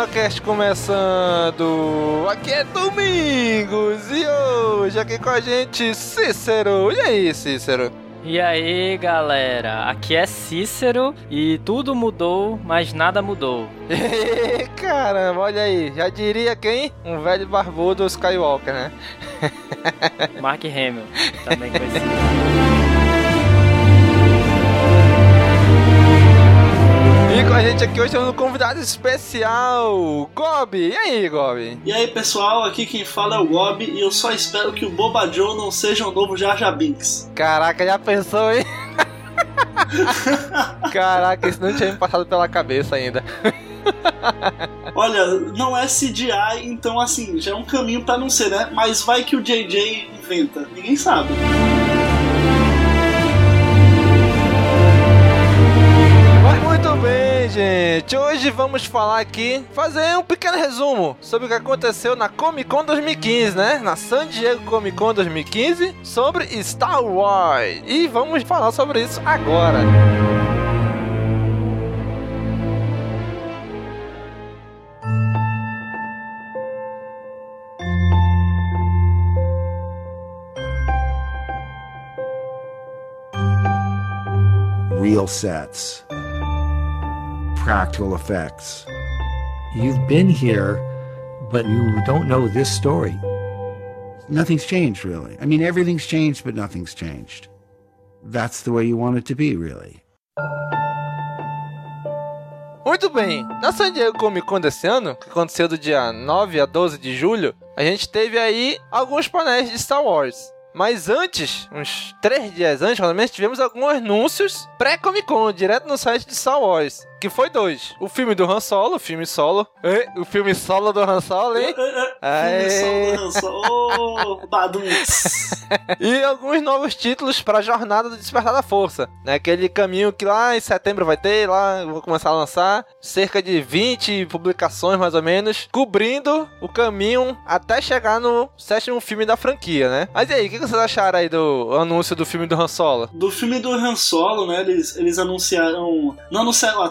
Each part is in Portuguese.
CaminoCast começando! Aqui é Domingos e hoje aqui com a gente Cícero. E aí, Cícero? E aí, galera? Aqui é Cícero e tudo mudou, mas nada mudou. Caramba, olha aí, já diria quem? Um velho barbudo Skywalker, né? Mark Hamill, também conhecido. E com a gente aqui hoje temos um convidado especial, Gobi. E aí, Gobi? E aí, pessoal, aqui quem fala é o Gobi e eu só espero que o Boba Joe não seja o novo Jar Jar Binks. Caraca, já pensou, hein? Caraca, isso não tinha me passado pela cabeça ainda. Olha, não é CGI, então assim, já é um caminho pra não ser, né? Mas vai que o JJ inventa, ninguém sabe. Gente. Hoje vamos falar aqui, fazer um pequeno resumo sobre o que aconteceu na Comic Con 2015, né? Na San Diego Comic Con 2015, sobre Star Wars. E vamos falar sobre isso agora. real sets, practical effects. You've been here, but you don't know this story. Nothing's changed, really. I mean, everything's changed, but nothing's changed. That's the way you want it to be, really. Muito bem, na San Diego Comic Con desse ano, que aconteceu do dia 9 a 12 de julho, a gente teve aí alguns painéis de Star Wars. Mas antes, uns três dias antes, pelo menos, tivemos alguns anúncios pré-Comic Con, direto no site de Star Wars. Que foi dois. O filme do Han Solo, o filme solo. O filme solo do Han Solo, hein? Filme solo do Han Solo. E alguns novos títulos para a Jornada do Despertar da Força. Né? Aquele caminho que lá em setembro vai ter, lá vou começar a lançar. Cerca de 20 publicações, mais ou menos, cobrindo o caminho até chegar no sétimo filme da franquia, né? Mas e aí, o que vocês acharam aí do anúncio do filme do Han Solo? Do filme do Han Solo, né? Eles, eles anunciaram. Não anunciaram o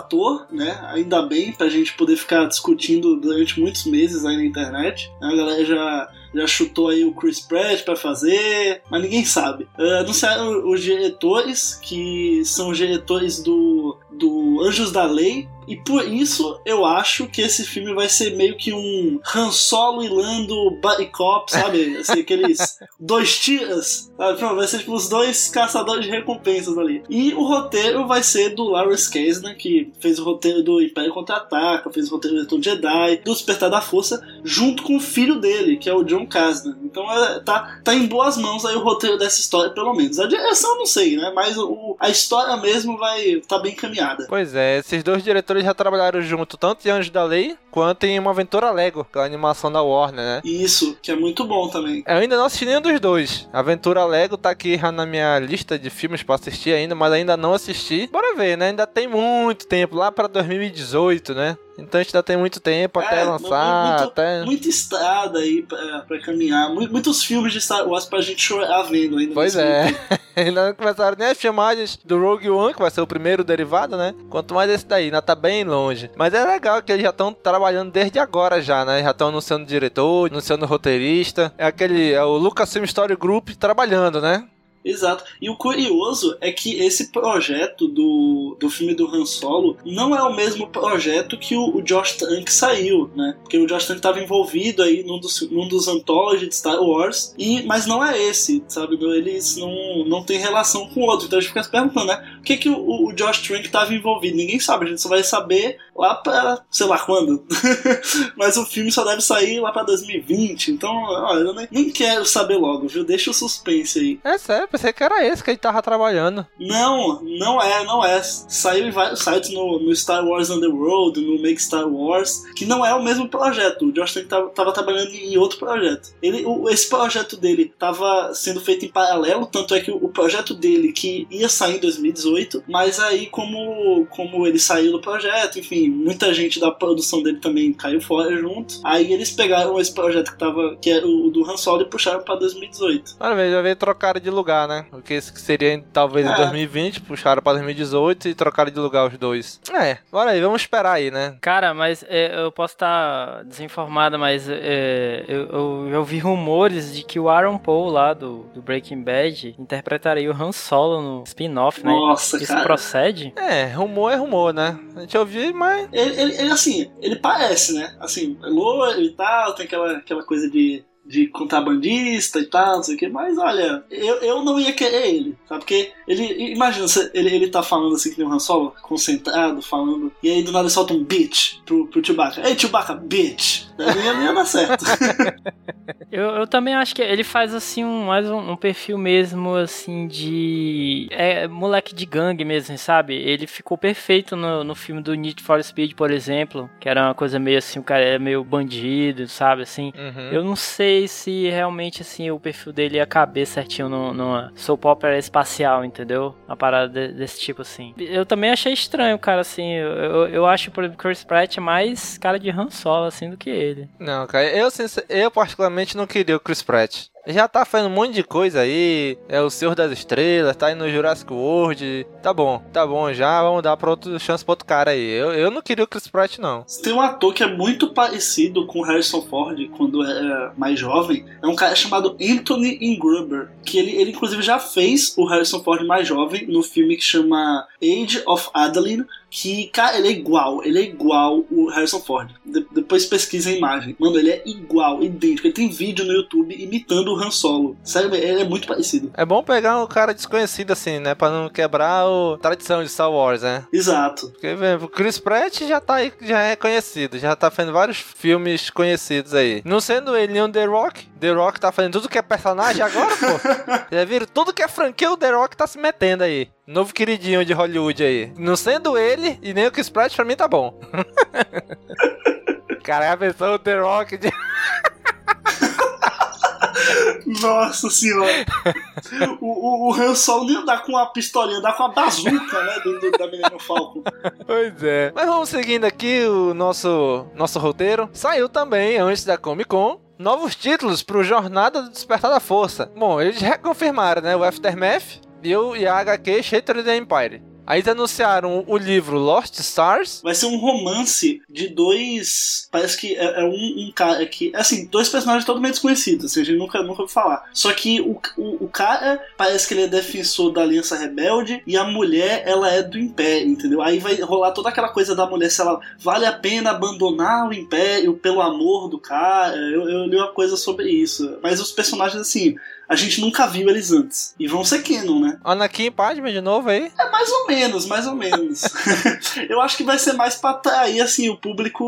né? Ainda bem, pra gente poder ficar discutindo durante muitos meses aí na internet. A galera já já chutou aí o Chris Pratt para fazer, mas ninguém sabe. Uh, anunciaram os diretores, que são os diretores do, do Anjos da Lei, e por isso eu acho que esse filme vai ser meio que um Han Solo e Lando Buddy Cop, sabe? Assim, aqueles dois tiras, sabe? Vai ser tipo os dois caçadores de recompensas ali. E o roteiro vai ser do Lawrence Kasdan, que fez o roteiro do Império Contra-Ataca, fez o roteiro do Retorno Jedi, do Despertar da Força, junto com o filho dele, que é o John Kasdan. Então é, tá, tá em boas mãos aí o roteiro dessa história, pelo menos. A direção eu não sei, né? Mas o, a história mesmo vai tá bem encaminhada. Pois é, esses dois diretores já trabalharam junto, tanto em Anjos da Lei quanto em Uma Aventura Lego, aquela animação da Warner, né? Isso, que é muito bom também. Eu ainda não assisti nenhum dos dois. Aventura Lego tá aqui já na minha lista de filmes pra assistir ainda, mas ainda não assisti. Bora ver, né? Ainda tem muito tempo, lá pra 2018, né? Então a gente ainda tem muito tempo até É, lançar, muito, até... Muita estrada aí pra, pra caminhar. Mu- Muitos filmes de Star Wars pra gente chorar vendo ainda. Pois é. ainda não começaram nem as filmagens do Rogue One, que vai ser o primeiro derivado, né? Quanto mais esse daí, ainda tá bem longe. Mas é legal que eles já estão trabalhando desde agora já, né? Já estão anunciando diretor, anunciando roteirista. É aquele, é o Lucasfilm Story Group trabalhando, né? Exato. E o curioso é que esse projeto do, do filme do Han Solo não é o mesmo projeto que o, o Josh Trank saiu, né? Porque o Josh Trank estava envolvido aí num dos, num dos anthology de Star Wars, e, mas não é esse, sabe? Eles não, não tem relação com o outro. Então a gente fica se perguntando, né? O que, que o, o Josh Trank estava envolvido? Ninguém sabe, a gente só vai saber lá pra sei lá quando. mas o filme só deve sair lá pra 2020, então, olha, eu nem, quero saber logo, viu? Deixa o suspense aí. É sério, pensei que era esse que ele tava trabalhando. Não, não é, não é. Saiu em vários sites no, no Star Wars Underworld, no Make Star Wars, que não é o mesmo projeto. O Josh Trank tava, tava trabalhando em outro projeto. Ele, o, esse projeto dele tava sendo feito em paralelo, tanto é que o, o projeto dele que ia sair em 2018, mas aí como, como ele saiu do projeto, enfim, muita gente da produção dele também caiu fora junto. Aí eles pegaram esse projeto que tava, que era o do Han Solo e puxaram pra 2018. Olha, veja, já veio trocaram de lugar, né? O que seria em- talvez em É. 2020, puxaram pra 2018 e trocaram de lugar os dois. É, bora aí, vamos esperar aí, né? Cara, mas é, eu posso estar desinformada, mas é, eu, eu, eu vi rumores de que o Aaron Paul lá do, do Breaking Bad interpretaria o Han Solo no spin-off, né? Nossa, Isso cara. procede? É, rumor é rumor, né? A gente ouviu, mas. Ele, ele, ele, assim, ele parece, né? Assim, é loiro e tal, tem aquela, aquela coisa de, de contrabandista e tal, não sei o que, mas olha, eu, eu não ia querer ele, sabe? Porque ele, imagina, ele, ele tá falando assim que nem o Han Solo, concentrado, falando, e aí do nada ele solta um bitch pro, pro Chewbacca. Ei, Chewbacca, bitch! Daí não ia, não ia dar certo. Eu, eu também acho que ele faz assim um, mais um, um perfil mesmo assim de é moleque de gangue mesmo, sabe? Ele ficou perfeito no, no filme do Need for Speed, por exemplo, que era uma coisa meio assim, o cara é meio bandido, sabe assim. Uhum. Eu não sei se realmente assim o perfil dele ia caber certinho no- numa soap opera espacial, entendeu? Uma parada de- desse tipo assim. Eu também achei estranho, cara, assim. Eu, eu, acho por exemplo, Chris Pratt mais cara de Han Solo assim do que ele. Não, cara, eu, eu particularmente não queria o Chris Pratt. Já tá fazendo um monte de coisa aí, é o Senhor das Estrelas, tá aí no Jurassic World. Tá bom, tá bom já, vamos dar pra outro, chance pra outro cara aí. Eu, eu não queria o Chris Pratt, não. Tem um ator que é muito parecido com Harrison Ford quando era mais jovem. É um cara chamado Anthony Ingruber. Que ele, ele inclusive já fez o Harrison Ford mais jovem no filme que chama Age of Adeline. Que, cara, ele é igual. Ele é igual o Harrison Ford. De- depois pesquisa a imagem. Mano, ele é igual, idêntico. Ele tem vídeo no YouTube imitando o Han Solo. Sério, ele é muito parecido. É bom pegar um cara desconhecido assim, né? Pra não quebrar a tradição de Star Wars, né? Exato. Porque, o Chris Pratt já tá aí, já é conhecido, já tá fazendo vários filmes conhecidos aí. Não sendo ele nem o The Rock, The Rock tá fazendo tudo que é personagem agora, pô. Já viram? Tudo que é franquia, o The Rock tá se metendo aí. Novo queridinho de Hollywood aí. Não sendo ele e nem o Chris Pratt, pra mim tá bom. Cara, a versão do The Rock de... Nossa senhora. o, o, o Han Solo nem dá com uma pistolinha, dá com uma bazuca, né? Do, do- da Millennium Falcon. Pois é. Mas vamos seguindo aqui o nosso, nosso roteiro. Saiu também, antes da Comic Con, novos títulos pro Jornada do Despertar da Força. Bom, eles reconfirmaram, né? O Aftermath e, o, e a HQ Shattered Empire. Aí anunciaram o livro Lost Stars. Vai ser um romance de dois. Parece que é, é um, um cara que. Assim, dois personagens totalmente desconhecidos, assim, a gente nunca, nunca ouviu falar. Só que o, o, o cara parece que ele é defensor da Aliança Rebelde e a mulher, ela é do Império, entendeu? Aí vai rolar toda aquela coisa da mulher, se ela vale a pena abandonar o Império pelo amor do cara. Eu, eu li uma coisa sobre isso. Mas os personagens, assim. A gente nunca viu eles antes. E vão ser canon, né? Anakin Padme de novo aí. É mais ou menos, mais ou menos. eu acho que vai ser mais pra atrair, assim, o público.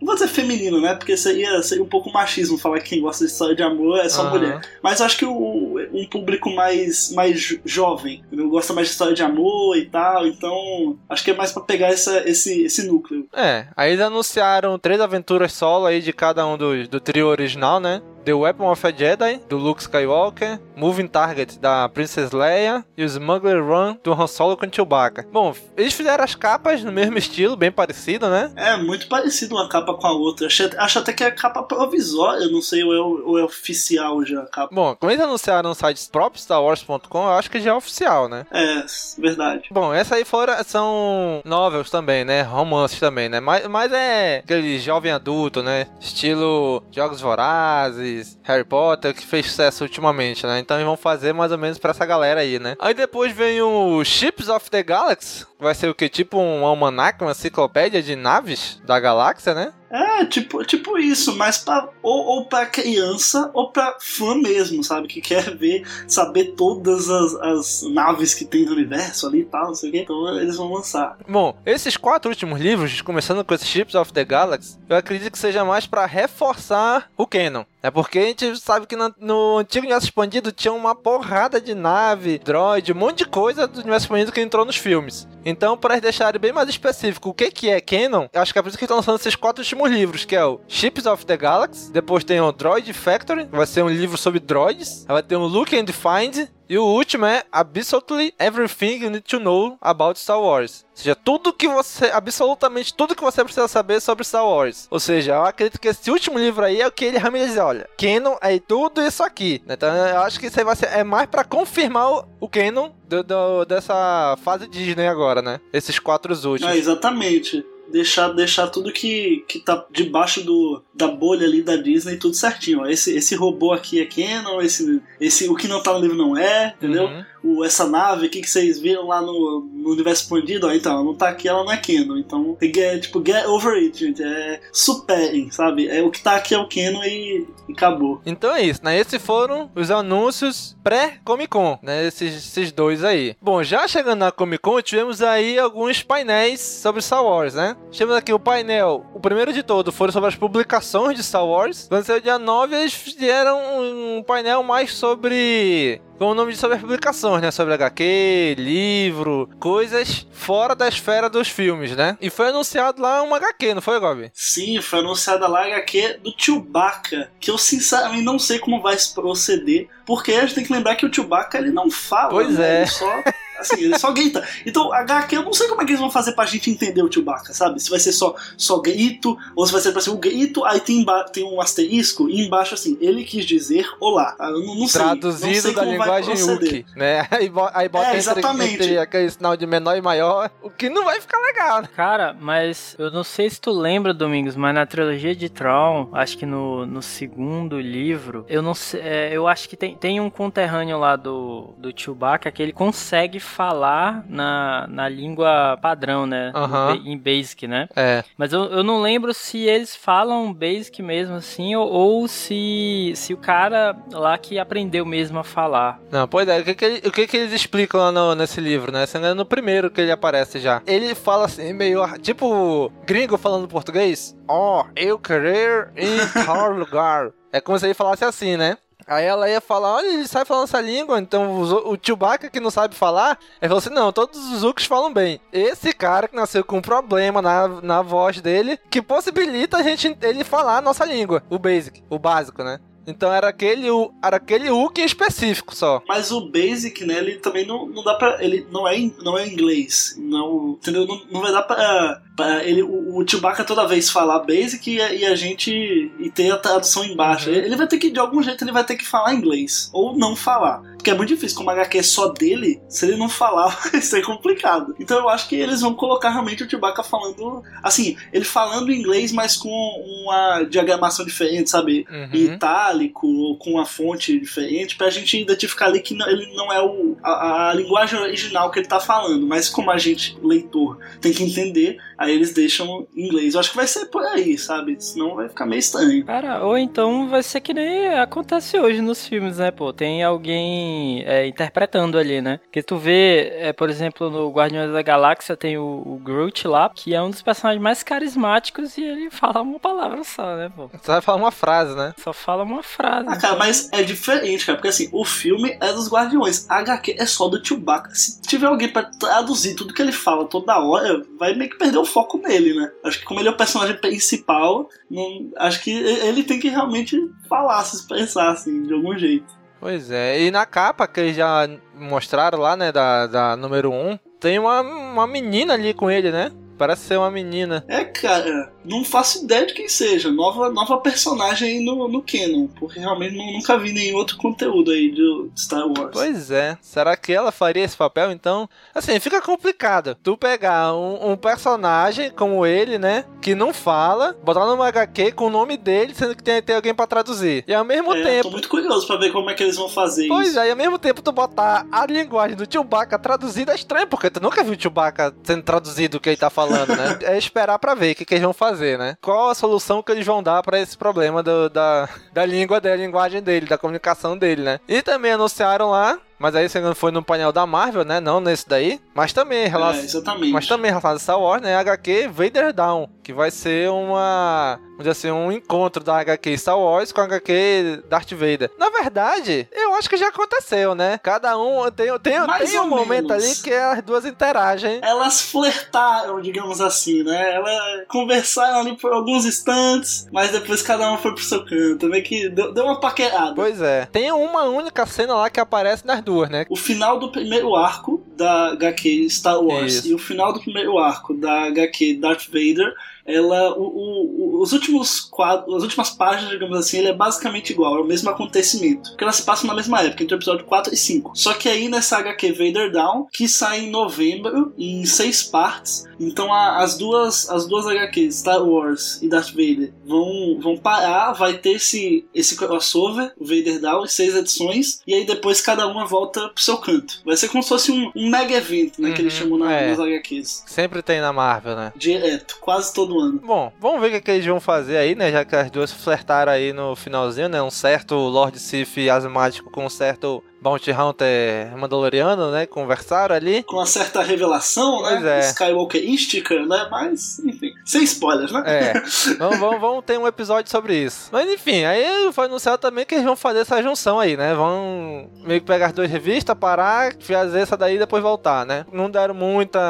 Não vou dizer feminino, né? Porque seria, seria um pouco machismo falar que quem gosta de história de amor é só Aham. mulher. Mas eu acho que o, o um público mais, mais jovem, entendeu? gosta mais de história de amor e tal, então acho que é mais pra pegar essa, esse, esse núcleo. É, aí eles anunciaram três aventuras solo aí de cada um do, do trio original, né? The Weapon of a Jedi, do Luke Skywalker, Moving Target, da Princess Leia, e o Smuggler Run, do Han Solo com Chewbacca. Bom, eles fizeram as capas no mesmo estilo, bem parecido, né? É, muito parecido uma capa com a outra. Acho, acho até que é capa provisória, não sei, ou é, ou é oficial já a capa. Bom, como eles anunciaram no site próprio StarWars.com, eu acho que já é oficial, né? É, verdade. Bom, essa aí fora são novels também, né? Romances também, né? Mas, mas é aquele jovem adulto, né? Estilo Jogos Vorazes, Harry Potter, que fez sucesso ultimamente, né? Então eles vão fazer mais ou menos pra essa galera aí, né? Aí depois vem o Ships of the Galaxy, vai ser o que? Tipo um almanac, uma enciclopédia de naves da galáxia, né? É, tipo, tipo isso, mas pra, ou, ou pra criança ou pra fã mesmo, sabe? Que quer ver, saber todas as, as naves que tem no universo ali e tal, não sei o que. Então eles vão lançar. Bom, esses quatro últimos livros, começando com esse Ships of the Galaxy, eu acredito que seja mais para reforçar o canon. É porque a gente sabe que no, no antigo universo expandido tinha uma porrada de nave, droid, um monte de coisa do universo expandido que entrou nos filmes. Então, para deixarem bem mais específico o que, que é canon, acho que é por isso que estão lançando esses quatro últimos livros, que é o Ships of the Galaxy, depois tem o Droid Factory, vai ser um livro sobre droids, vai ter um Look and Find, e o último é Absolutely Everything You Need to Know About Star Wars. Ou seja, tudo que você, absolutamente tudo que você precisa saber sobre Star Wars. Ou seja, eu acredito que esse último livro aí é o que ele realmente diz, olha, Canon é tudo isso aqui. Então eu acho que isso aí vai ser, é mais para confirmar o, Canon do, do, dessa fase Disney agora, né? Esses quatro últimos. É, exatamente deixar, deixar tudo que, que tá debaixo do, da bolha ali da Disney tudo certinho. Ó. Esse, esse robô aqui é Canon, esse, esse, o que não tá no livro não é, entendeu? Uhum. O, essa nave aqui que vocês viram lá no, no universo expandido, ó, então, ela não tá aqui, ela não é Canon. Então, é, tipo, get over it, gente. É superem, sabe? É, o que tá aqui é o Canon e, e acabou. Então é isso, né? Esses foram os anúncios pré-Comic Con, né? Esses, esses dois aí. Bom, já chegando na Comic Con, tivemos aí alguns painéis sobre Star Wars, né? Tivemos aqui o painel, o primeiro de todo, foram sobre as publicações de Star Wars. Quando saiu dia 9, eles fizeram um painel mais sobre com o nome de sobre as publicações, né? Sobre HQ, livro, coisas fora da esfera dos filmes, né? E foi anunciado lá uma HQ, não foi, Gobi? Sim, foi anunciada lá a HQ do Chewbacca, que eu sinceramente não sei como vai se proceder, porque a gente tem que lembrar que o Chewbacca ele não fala, pois né? é. Ele só Assim, ele só grita. Então, HQ, eu não sei como é que eles vão fazer pra gente entender o Chewbacca, sabe? Se vai ser só, só grito, ou se vai ser pra ser o grito, aí tem, tem um asterisco, e embaixo assim, ele quis dizer olá. Eu não, não sei. Traduzido não sei da linguagem Wookiee, né? Aí, bo aí bota É, entre, exatamente. entre aquele sinal de menor e maior, o que não vai ficar legal, né? Cara, mas eu não sei se tu lembra, Domingos, mas na trilogia de Tron, acho que no, no segundo livro, eu não sei, é, eu acho que tem, tem um conterrâneo lá do, do Chewbacca que ele consegue falar na, na língua padrão, né? Aham. Em Basic, né? É. Mas eu, eu não lembro se eles falam Basic mesmo assim, ou, ou se, se o cara lá que aprendeu mesmo a falar. Não, pois é, o que, que, ele- o que, que eles explicam lá no- nesse livro, né? Sendo no primeiro que ele aparece já. Ele fala assim, meio tipo gringo falando português. Ó, eu querer ir tal lugar. É como se ele falasse assim, né? Aí ela ia falar, olha, ele sabe falando essa língua, então o, o Chewbacca que não sabe falar, ele falou assim, não, todos os Uks falam bem. Esse cara que nasceu com um problema na, na voz dele, que possibilita a gente, ele falar a nossa língua, o basic, o básico, né? Então era aquele, era aquele Wookiee específico só. Mas o Basic, né, ele também não, não dá pra. Ele não é, não é inglês. Não, entendeu? Não, não vai dar pra. pra ele, o, o Chewbacca toda vez falar Basic e, a- e a gente. E ter a tradução embaixo. Ele vai ter que, de algum jeito, ele vai ter que falar inglês. Ou não falar. Porque é muito difícil, como a HQ é só dele, se ele não falar, vai ser complicado. Então eu acho que eles vão colocar realmente o Chewbacca falando. Assim, ele falando inglês, mas com uma diagramação diferente, sabe? Uhum. Em itálico, ou com uma fonte diferente, pra gente identificar ali que não- ele não é o, a, a linguagem original que ele tá falando. Mas como a gente, leitor, tem que entender, aí eles deixam inglês. Eu acho que vai ser por aí, sabe? Senão vai ficar meio estranho. Cara, ou então vai ser que nem acontece hoje nos filmes, né, pô? Tem alguém assim, é, interpretando ali, né? Porque tu vê, é, por exemplo, no Guardiões da Galáxia tem o, o, Groot lá, que é um dos personagens mais carismáticos e ele fala uma palavra só, né, pô? Só vai falar uma frase, né? Só fala uma frase. Ah, cara, mas é diferente, cara, porque assim, o filme é dos Guardiões, a HQ é só do Chewbacca. Se tiver alguém pra traduzir tudo que ele fala toda hora, vai meio que perder o foco nele, né? Acho que como ele é o personagem principal, não, acho que ele tem que realmente falar, se expressar, assim, de algum jeito. Pois é, e na capa que eles já mostraram lá, né, da, da número 1, tem uma, uma menina ali com ele, né? Parece ser uma menina. É, cara, não faço ideia de quem seja. Nova, nova personagem aí no, no Canon. Porque realmente não, nunca vi nenhum outro conteúdo aí de Star Wars. Pois é. Será que ela faria esse papel então? Assim, fica complicado. Tu pegar um, um personagem como ele, né? Que não fala, botar numa HQ com o nome dele, sendo que tem, tem alguém pra traduzir. E ao mesmo é, tempo. Tô muito curioso pra ver como é que eles vão fazer pois isso. Pois é, e ao mesmo tempo tu botar a linguagem do Chewbacca traduzida é estranho, porque tu nunca viu o Chewbacca sendo traduzido o que ele tá falando falando, né? É esperar pra ver o que, que eles vão fazer, né? Qual a solução que eles vão dar para esse problema do, da, da língua, da linguagem dele, da comunicação dele, né? E também anunciaram lá mas aí você não foi no painel da Marvel, né? Não nesse daí. Mas também relação. É, exatamente. Mas também relacionado a Star Wars, né? HQ Vader Down. Que vai ser uma. Vamos dizer assim, um encontro da HQ Star Wars com a HQ Darth Vader. Na verdade, eu acho que já aconteceu, né? Cada um tem, tem, tem um momento ali que as duas interagem. Elas flertaram, digamos assim, né? Elas conversaram ali por alguns instantes, mas depois cada um foi pro seu canto. Meio que deu, deu uma paquerada. Pois é. Tem uma única cena lá que aparece nas né? O final do primeiro arco da HQ Star Wars Isso. e o final do primeiro arco da HQ Darth Vader ela o, o, os últimos quadros, as últimas páginas, digamos assim, ele é basicamente igual, é o mesmo acontecimento, porque elas se passam na mesma época, entre o episódio 4 e 5. Só que aí nessa HQ Vader Down, que sai em novembro em seis partes, então a, as duas as duas HQs, Star Wars e Darth Vader, vão vão parar, vai ter esse esse crossover, Vader Down, em seis edições, e aí depois cada uma volta pro seu canto. Vai ser como se fosse um, um mega evento, né, uhum, que eles chamam na, é. nas HQs. Sempre tem na Marvel, né? Direto, quase todo Bom, vamos ver o que, é que eles vão fazer aí, né? Já que as duas flertaram aí no finalzinho, né? Um certo Lord Sif asmático com um certo Bounty Hunter Mandaloriano, né? Conversaram ali. Com uma certa revelação, pois né? É. Skywalkerística, né? Mas, enfim, sem spoilers, né? É. vamos, vamos, vamos ter um episódio sobre isso. Mas enfim, aí foi anunciado também que eles vão fazer essa junção aí, né? Vão meio que pegar as duas revistas, parar, fazer essa daí e depois voltar, né? Não deram muita.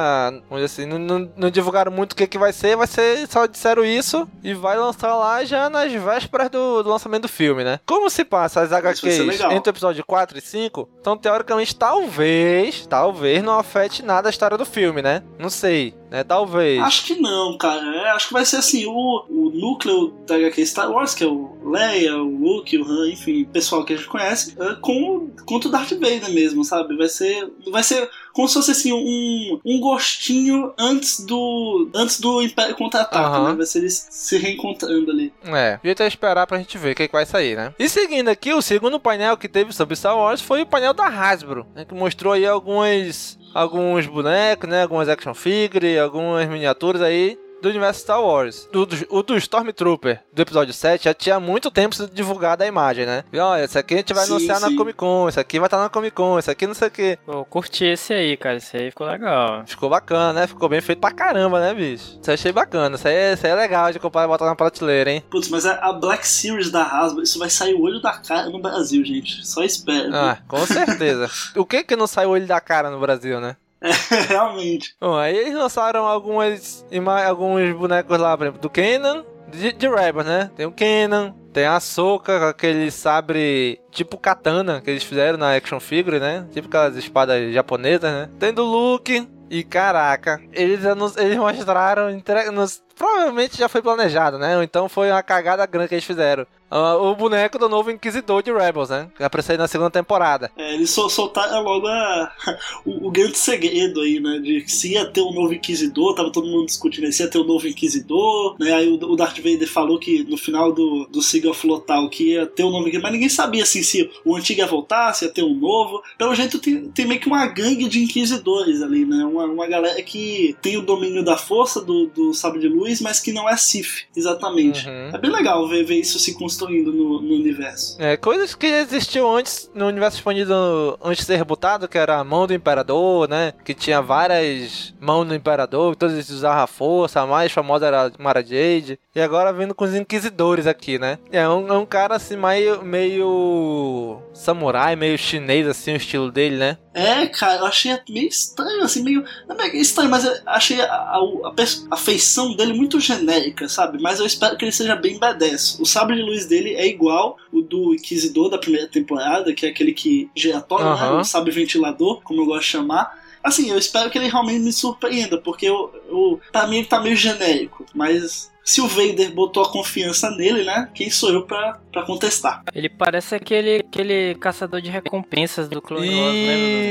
Vamos dizer assim, não, não, não divulgaram muito o que, que vai ser, vai ser. Só disseram isso e vai lançar lá já nas vésperas do, do lançamento do filme, né? Como se passa as HQs entre o episódio 4 e 5? 5. Então, teoricamente, talvez, talvez não afete nada a história do filme, né? Não sei, né? Talvez. Acho que não, cara. É, acho que vai ser assim, o, o núcleo da HQ Star Wars, que é o Leia, o Luke, o Han, enfim, pessoal que a gente conhece, é, com, com o Darth Vader mesmo, sabe? Vai ser, vai ser como se fosse assim, um, um gostinho antes do antes do Império Contra-Ataca, uhum. né? Vai ser eles se reencontrando ali. É, podia até esperar pra gente ver o que, que vai sair, né? E seguindo aqui, o segundo painel que teve sobre Star Wars foi o painel da Hasbro, né, que mostrou aí algumas alguns bonecos, né, algumas action figures, algumas miniaturas aí do universo Star Wars. Do, do, o do Stormtrooper do episódio 7 já tinha muito tempo sido divulgada a imagem, né? E olha, esse aqui a gente vai sim, anunciar sim. na Comic Con, esse aqui vai estar na Comic Con, esse aqui não sei o que. Eu curti esse aí, cara. Esse aí ficou legal. Ficou bacana, né? Ficou bem feito pra caramba, né, bicho? Isso aí achei bacana. Isso aí, é, isso aí é legal de comprar e botar na prateleira, hein? Putz, mas a Black Series da Hasbro, isso vai sair o olho da cara no Brasil, gente. Só espera. Ah, com certeza. o que que não sai o olho da cara no Brasil, né? Realmente. Bom, aí eles lançaram algumas alguns bonecos lá, por exemplo, do Kenan, de, de Rebels, né? Tem o Kenan, tem a Soka com aquele sabre tipo katana que eles fizeram na action figure, né? Tipo aquelas espadas japonesas, né? Tem do Luke. E caraca, eles, eles mostraram. Nos, provavelmente já foi planejado, né? Ou então foi uma cagada grande que eles fizeram. Uh, o boneco do novo Inquisidor de Rebels, né? Que apareceu na segunda temporada. É, eles sol soltaram logo a, o, o, grande segredo aí, né? De se ia ter um novo Inquisidor, tava todo mundo discutindo se ia ter um novo Inquisidor, né? Aí o, o Darth Vader falou que no final do, do Siga of Lothal que ia ter um novo Inquisidor, mas ninguém sabia assim, se o antigo ia voltar, se ia ter um novo. Pelo jeito tem, tem meio que uma gangue de Inquisidores ali, né? Uma, uma galera que tem o domínio da força do, do Sabre de Luz, mas que não é Sith, exatamente. Uhum. É bem legal ver, ver isso se construir construindo no, no universo. É, coisas que existiam antes no universo expandido antes de ser rebutado, que era a mão do imperador, né? Que tinha várias mãos do imperador, que todos usavam a força, a mais famosa era Mara Jade. E agora vindo com os inquisidores aqui, né? É um, é um cara assim meio, meio samurai, meio chinês assim o estilo dele, né? É, cara, eu achei meio estranho, assim, meio. Não é estranho, mas eu achei a, a, a, a, feição dele muito genérica, sabe? Mas eu espero que ele seja bem badass. O sabre de luz dele é igual o do Inquisidor da primeira temporada, que é aquele que giratório, uhum. né? O sabre ventilador, como eu gosto de chamar. Assim, eu espero que ele realmente me surpreenda, porque eu, eu, pra mim ele tá meio genérico, mas se o Vader botou a confiança nele, né? Quem sou eu pra, pra contestar? Ele parece aquele, aquele caçador de recompensas do Clone Wars,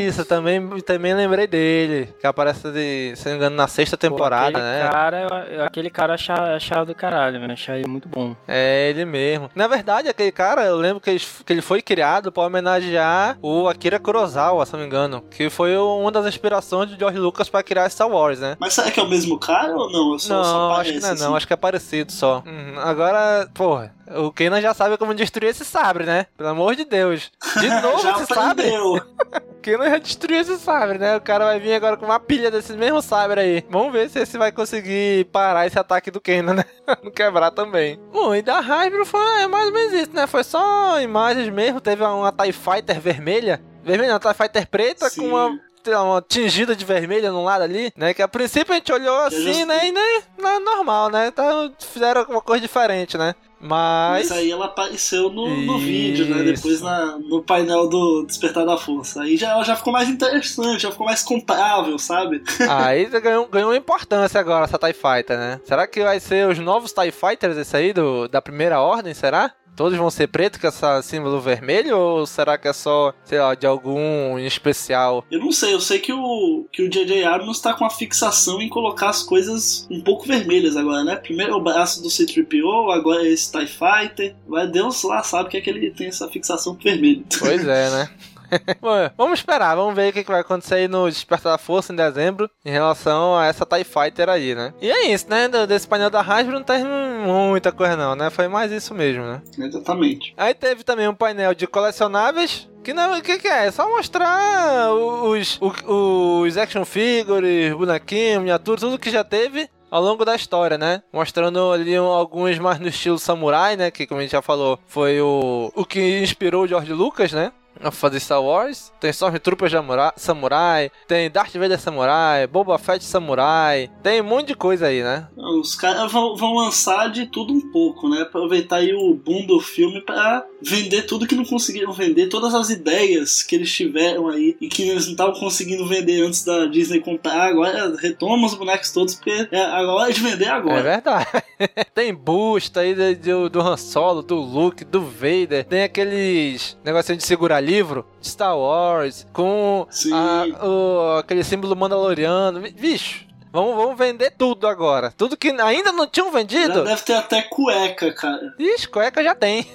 Isso, também, também lembrei dele. Que aparece, de, se não me engano, na sexta temporada, Pô, aquele né? Cara, aquele cara achava, achava do caralho, mano. Achava ele muito bom. É, ele mesmo. Na verdade, aquele cara, eu lembro que ele, que ele foi criado pra homenagear o Akira Kurosawa, se não me engano. Que foi uma das inspirações de George Lucas pra criar Star Wars, né? Mas será que é o mesmo cara ou não? Só, não, só acho que não é assim? não. Acho que é parecido só. Uhum. Agora, porra, o Kenan já sabe como destruir esse sabre, né? Pelo amor de Deus. De novo esse sabre? o Kenan já destruiu esse sabre, né? O cara vai vir agora com uma pilha desse mesmo sabre aí. Vamos ver se esse vai conseguir parar esse ataque do Kenan, né? Não quebrar também. Bom, e da Hybrid foi é mais ou menos isso, né? Foi só imagens mesmo. Teve uma TIE Fighter vermelha. Vermelha, uma TIE Fighter preta Sim. com uma uma tingida de vermelho num lado ali, né? Que a princípio a gente olhou assim, né? E né, não é normal, né? Então fizeram alguma coisa diferente, né? Mas... Mas aí ela apareceu no, no vídeo, né? Depois na, no painel do Despertar da Força. Aí já, já ficou mais interessante, já ficou mais comprável, sabe? Aí ganhou, ganhou importância agora essa TIE Fighter, né? Será que vai ser os novos TIE Fighters esse aí do, da primeira ordem, será? Todos vão ser pretos com esse símbolo vermelho ou será que é só, sei lá, de algum especial? Eu não sei, eu sei que o que o J.J. Abrams tá com a fixação em colocar as coisas um pouco vermelhas agora, né? Primeiro o braço do C-3PO, agora esse TIE Fighter. Vai Deus lá sabe que é que ele tem essa fixação vermelha. Pois é, né? Bom, vamos esperar, vamos ver o que vai acontecer aí no Despertar da Força em dezembro em relação a essa TIE Fighter aí, né? E é isso, né? Desse painel da Hasbro não tem muita coisa não, né? Foi mais isso mesmo, né? Exatamente. Aí teve também um painel de colecionáveis que não, o que, que, é? É só mostrar os, os, os action figures, bonequinhos, miniaturas, tudo que já teve ao longo da história, né? Mostrando ali alguns mais no estilo samurai, né? Que como a gente já falou, foi o, o que inspirou o George Lucas, né? A fazer Star Wars. Tem Stormtroopers Samurai, tem Darth Vader Samurai, Boba Fett Samurai, tem um monte de coisa aí, né? Os caras vão, vão lançar de tudo um pouco, né? Aproveitar aí o boom do filme para vender tudo que não conseguiram vender, todas as ideias que eles tiveram aí e que eles não estavam conseguindo vender antes da Disney comprar. Agora retoma os bonecos todos, porque é a hora de vender agora. É verdade. tem busta aí do, do Han Solo, do Luke, do Vader, tem aqueles negocinhos de segurar livro de Star Wars, com a, o, aquele símbolo mandaloriano. Bicho, Vamos, vamos vender tudo agora. Tudo que ainda não tinham vendido. Já deve ter até cueca, cara. Ixi, cueca já tem.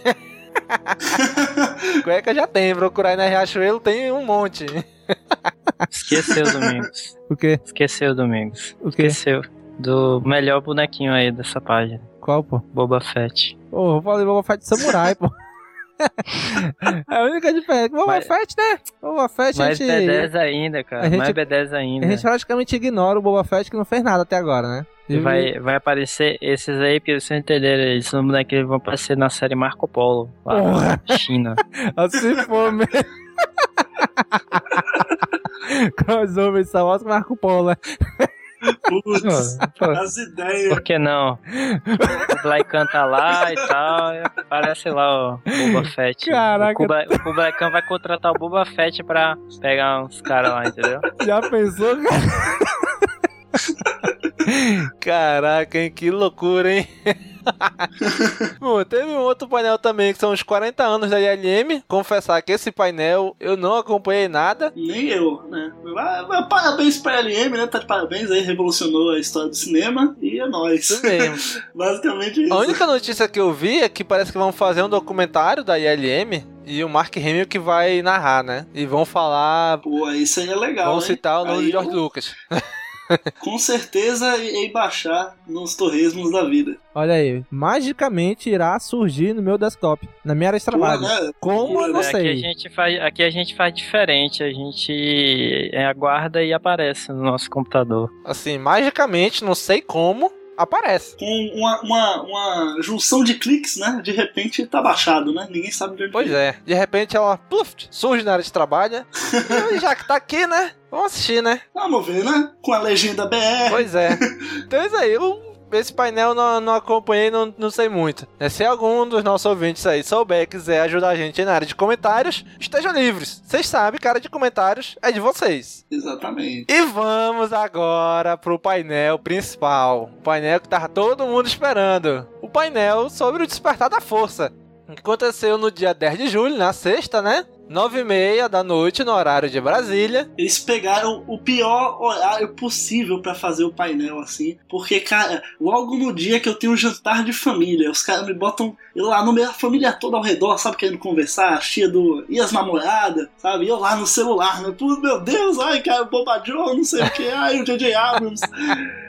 cueca já tem. Procurar aí na Riachuelo tem um monte. Esqueceu, Domingos. O quê? Esqueceu, Domingos. O quê? Esqueceu. Do melhor bonequinho aí dessa página. Qual, pô? Boba Fett. Ô, oh, eu falei Boba Fett Samurai, pô. É a única diferença. Boba Mas, Fett, né? Boba Fett mais a gente... B10 ainda, cara. Gente, mais B10 ainda. A gente praticamente ignora o Boba Fett que não fez nada até agora, né? E vai, vai aparecer esses aí, porque vocês entenderam, eles são que vão aparecer na série Marco Polo, lá Porra. na China. assim for mesmo. Crossover Star Wars Marco Polo, né? Putz, as ideias. Por que não? O Black canta lá e tal. Parece lá o Boba Fett. Caraca. O, o Blackão vai contratar o Boba Fett pra pegar uns caras lá, entendeu? Já pensou, cara? Caraca, hein? Que loucura, hein? Bom, teve um outro painel também que são os 40 anos da ILM. Confessar que esse painel eu não acompanhei nada. Nem eu, né? Parabéns pra ILM, né? Tá de parabéns aí, revolucionou a história do cinema e é nóis. Isso mesmo. Basicamente isso. A única notícia que eu vi é que parece que vão fazer um documentário da ILM e o Mark Hamill que vai narrar, né? E vão falar. Pô, isso aí é legal. Vão hein? citar o nome aí de George eu... Lucas. Com certeza irei baixar nos torresmos da vida. Olha aí, magicamente irá surgir no meu desktop, na minha área de trabalho. Pô, né? Como eu não Aqui a, sei. gente faz, aqui a gente faz diferente, a gente é, aguarda e aparece no nosso computador. Assim, magicamente, não sei como, aparece. Com uma, uma, uma junção de cliques, né? De repente tá baixado, né? Ninguém sabe de onde Pois é, de repente ela pluf, surge na área de trabalho. E já que tá aqui, né? Vamos assistir, né? Vamos ver, né? Com a legenda BR. Pois é. Então é isso aí. Eu, esse painel não, não acompanhei, não, não sei muito. É, Se algum dos nossos ouvintes aí souber e quiser ajudar a gente na área de comentários, estejam livres. Vocês sabem que a área de comentários é de vocês. Exatamente. E vamos agora pro painel principal. O painel que tava todo mundo esperando. O painel sobre o despertar da força. Que aconteceu no dia 10 de julho, na sexta, né? 9 e meia da noite, no horário de Brasília. Eles pegaram o pior horário possível pra fazer o painel, assim. Porque, cara, logo no dia que eu tenho um jantar de família, os caras me botam eu lá no meio, a família toda ao redor, sabe, querendo conversar, a tia do. e as namoradas, sabe? E eu lá no celular, né? Pô, meu Deus, ai, cara, o Boba Joe, não sei o que, ai, o J.J. Abrams.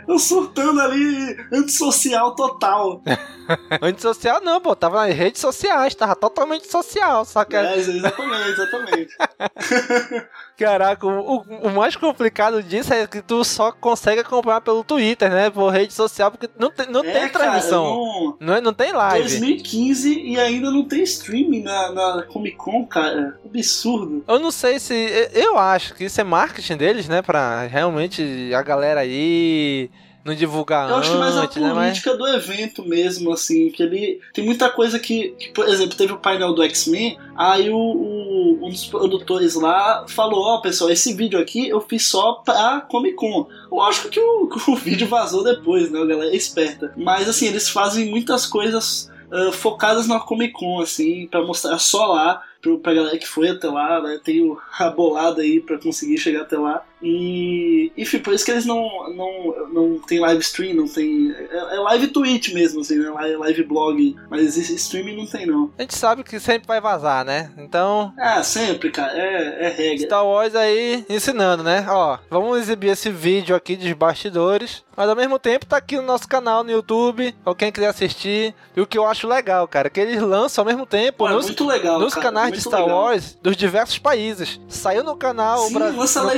Eu surtando ali, antissocial total. Antissocial não, pô. Tava nas redes sociais, tava totalmente social. Só que. É, exatamente, exatamente. Caraca, o, o- mais complicado disso é que tu só consegue acompanhar pelo Twitter, né? Por rede social, porque não tem, não É, tem transmissão. Cara, não... Não, é- não tem live. 2015 e ainda não tem streaming na, na Comic Con, cara. Absurdo. Eu não sei se. Eu acho que isso é marketing deles, né? Pra realmente a galera aí não divulgar Eu acho que mais a antes, né? Política do evento mesmo, assim, que ele tem muita coisa que, que, por exemplo, teve o painel do X-Men, aí o, o- um dos produtores lá falou, ó pessoal, esse vídeo aqui eu fiz só pra Comic Con. Lógico que o, o vídeo vazou depois, né, a galera é esperta. Mas assim, eles fazem muitas coisas ah, focadas na Comic Con, assim, pra mostrar só lá. pro- Pra galera que foi até lá, né? Tem a bolada aí pra conseguir chegar até lá. E, enfim, por isso que eles não, não, não tem live stream, não tem. É, é live tweet mesmo, assim, né? Live, live blog. Mas esse streaming não tem, não. A gente sabe que sempre vai vazar, né? Então. Ah, sempre, cara. É, é regra. Star Wars aí ensinando, né? Ó, vamos exibir esse vídeo aqui dos bastidores. Mas ao mesmo tempo tá aqui no nosso canal no YouTube, pra quem quiser assistir. E o que eu acho legal, cara, que eles lançam ao mesmo tempo Pô, é nos, muito legal, nos cara, canais de Star legal. Wars dos diversos países. Saiu no canal Sim, Bra- lança no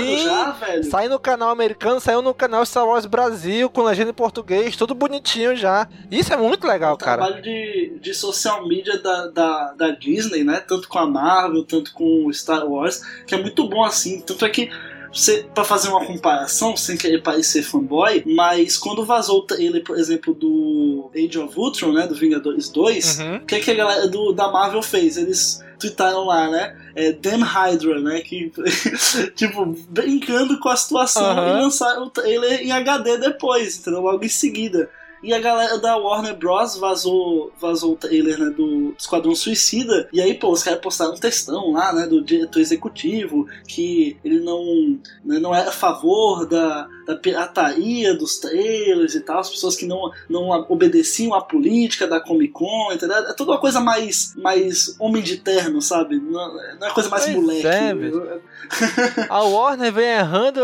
Sim, já, velho. Saiu no canal americano, saiu no canal Star Wars Brasil, com legenda em português, tudo bonitinho já. Isso é muito legal, cara. trabalho de, de social media da, da, da Disney, né? Tanto com a Marvel, tanto com o Star Wars, que é muito bom assim. Tanto é que você, pra fazer uma comparação, sem querer parecer fanboy, mas quando vazou o trailer, por exemplo, do Age of Ultron, né? Do Vingadores 2, Uhum. o que, que a galera do, da Marvel fez? Eles tweetaram lá, né? É, Damn Hydra, né? Que, tipo, brincando com a situação e lançaram o trailer em HD depois, entendeu? Logo em seguida. E a galera da Warner Bros. vazou, vazou o trailer né, do Esquadrão Suicida. E aí, pô, os caras postaram um textão lá, né, do diretor executivo, que ele não, né, não era a favor da, da pirataria dos trailers e tal, as pessoas que não, não obedeciam à política da Comic Con, entendeu? É toda uma coisa mais, mais homem de terno, sabe? Não, não é coisa mais Pois moleque. é. A Warner vem errando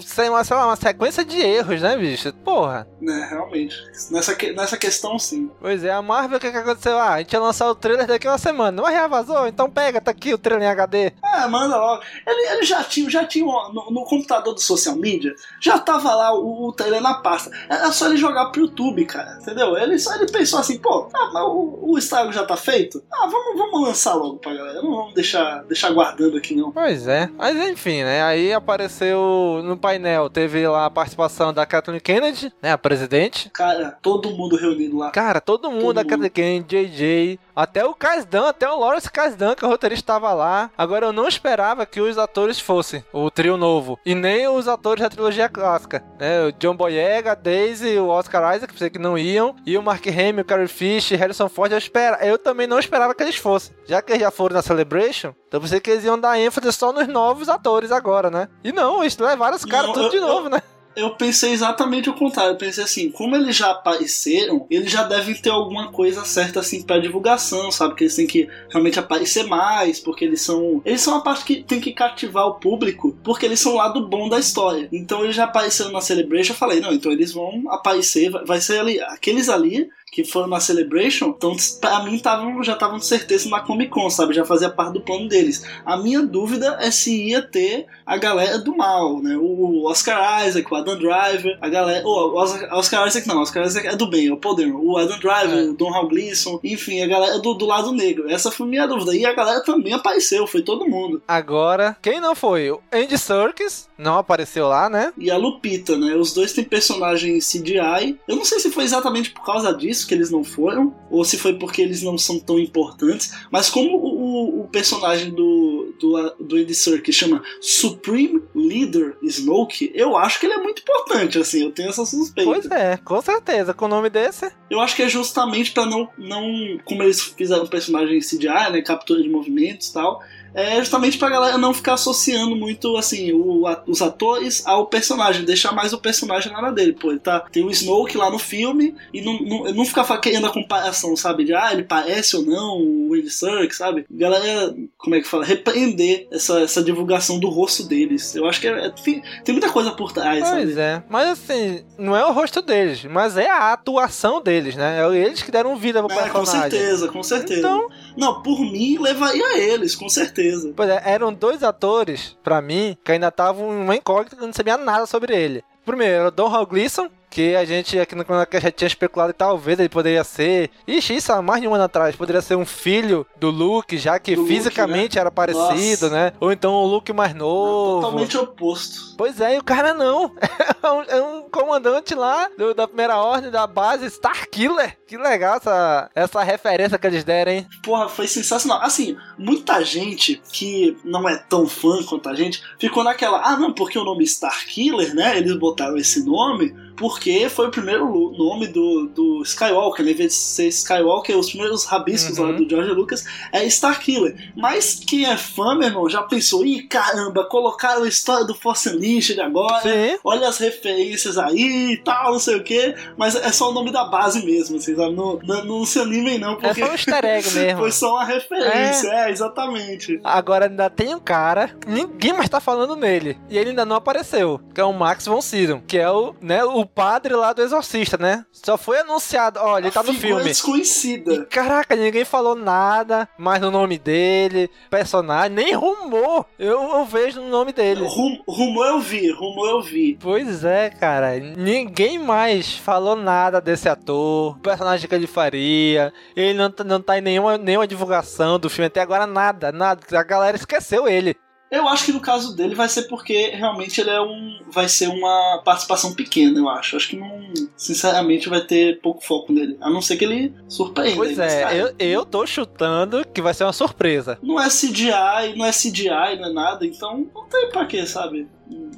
sem uma, sei lá, uma sequência de erros, né, bicho? Porra. É, realmente. Nessa, que- nessa questão, sim. Pois é, a Marvel, o que, que aconteceu? Ah, a gente ia lançar o trailer daqui uma semana. Mas já vazou? Então pega, tá aqui o trailer em HD. Ah, manda logo. Ele, ele já tinha, já tinha no, no computador do social media, já tava lá o, o trailer na pasta. Era só ele jogar pro YouTube, cara, entendeu? Ele só ele pensou assim, pô, ah, mas o, o estrago já tá feito? Ah, vamos, vamos lançar logo pra galera. Não vamos deixar, deixar guardando aqui, não. Pois é. Mas enfim, né? Aí apareceu no painel, teve lá a participação da Kathleen Kennedy, né? A presidente. Cara, todo mundo reunido lá. Cara, todo mundo, Todo a Kathleen Kennedy, JJ, até o Kasdan, até o Lawrence Kasdan, que o roteirista estava lá. Agora eu não esperava que os atores fossem o trio novo. E nem os atores da trilogia clássica. Né? O John Boyega, a Daisy o Oscar Isaac, pensei que não iam. E o Mark Hamill, o Carrie Fisher, Harrison Ford, eu, espera... eu também não esperava que eles fossem. Já que eles já foram na Celebration, então eu pensei que eles iam dar ênfase só nos novos atores agora, né? E não, eles levaram os caras tudo de novo, né? Eu pensei exatamente o contrário. Eu pensei assim, como eles já apareceram, eles já devem ter alguma coisa certa assim pra divulgação, sabe? Que eles têm que realmente aparecer mais, porque eles são. Eles são a parte que tem que cativar o público, porque eles são o lado bom da história. Então eles já apareceram na Celebration, eu falei, não, então eles vão aparecer, vai ser ali. Aqueles ali que foram na Celebration, então pra mim tavam, já estavam de certeza na Comic Con, sabe? Já fazia parte do plano deles. A minha dúvida é se ia ter a galera do mal, né? O Oscar Isaac, o Adam Driver, a galera. Oh, o Oscar, Isaac não, o Oscar Isaac é do bem, é o poder. O Adam Driver, o Don Hal Gleason, enfim, a galera do, do lado negro. Essa foi minha dúvida. E a galera também apareceu, foi todo mundo. Agora, quem não foi? O Andy Serkis não apareceu lá, né? E a Lupita, né? Os dois têm personagem CGI. Eu não sei se foi exatamente por causa disso que eles não foram, ou se foi porque eles não são tão importantes, mas como o, o- o personagem do, do, do Andy Serkis chama Supreme Leader Smoke, eu acho que ele é muito importante, assim, eu tenho essa suspeita. Pois é, com certeza. Com o nome desse. Eu acho que é justamente pra não, não. Como eles fizeram o personagem CGI, né? Captura de movimentos e tal. É justamente pra galera não ficar associando muito, assim, o- a- os atores ao personagem, deixar mais o personagem na área dele. Pô, ele tá, tem o Snoke lá no filme e não, não, não ficar querendo a comparação, sabe? De, ah, ele parece ou não o Andy Serkis, sabe? Galera, como é que fala? Repreender essa, essa divulgação do rosto deles. Eu acho que é- é- tem, muita coisa por trás, sabe? Pois é. Mas assim, não é o rosto deles, mas é a atuação deles, né? É eles que deram vida pro É, com personagem. certeza, com certeza. Então- Não, por mim, levaria eles, com certeza. Pois é, eram dois atores, pra mim, que ainda estavam em uma incógnita não sabia nada sobre ele. Primeiro, era o Don Hal Gleason, que a gente aqui no canal já tinha especulado que talvez ele poderia ser. Ixi, isso há mais de um ano atrás. Poderia ser um filho do Luke, já que Do Luke, fisicamente né? era parecido, Nossa. né? Ou então o Luke mais novo. Totalmente oposto. Pois é, e o cara não. É um, é um comandante lá do- da primeira ordem da base Starkiller. Que legal essa, essa referência que eles deram, hein? Porra, foi sensacional. Assim, muita gente que não é tão fã quanto a gente ficou naquela, ah, não, porque o nome Starkiller, né? Eles botaram esse nome porque foi o primeiro nome do, do Skywalker, né? Em vez de ser Skywalker, os primeiros rabiscos Uhum. lá do George Lucas é Starkiller. Mas quem é fã, meu irmão, já pensou, ih, caramba, colocaram a história do Force Unleashed agora, Sim. olha as referências aí e tal, não sei o que, mas é só o nome da base mesmo, assim, sabe? Não, não, não se animem não, porque É só um easter egg mesmo. foi só uma referência, é, exatamente. Agora ainda tem um cara, ninguém mais tá falando nele. E ele ainda não apareceu. Que é o Max von Sydow. Que é o, né, o padre lá do Exorcista, né? Só foi anunciado. Olha, ele tá no filme. desconhecida. Caraca, ninguém falou nada mais no nome dele, personagem, nem rumor eu, eu vejo no nome dele. Rum, rumor eu vi, rumor eu vi. Pois é, cara. Ninguém mais falou nada desse ator, o personagem que ele faria. Ele não, tá- não tá em nenhuma, nenhuma divulgação do filme até agora, nada, nada. A galera esqueceu ele. Eu acho que no caso dele vai ser porque realmente ele é um. Vai ser uma participação pequena, eu acho. Acho que não. Sinceramente, vai ter pouco foco nele. A não ser que ele surpreenda. Pois cara, é, eu, eu tô chutando que vai ser uma surpresa. Não é CGI, não é CGI, não é nada, então não tem pra que, sabe?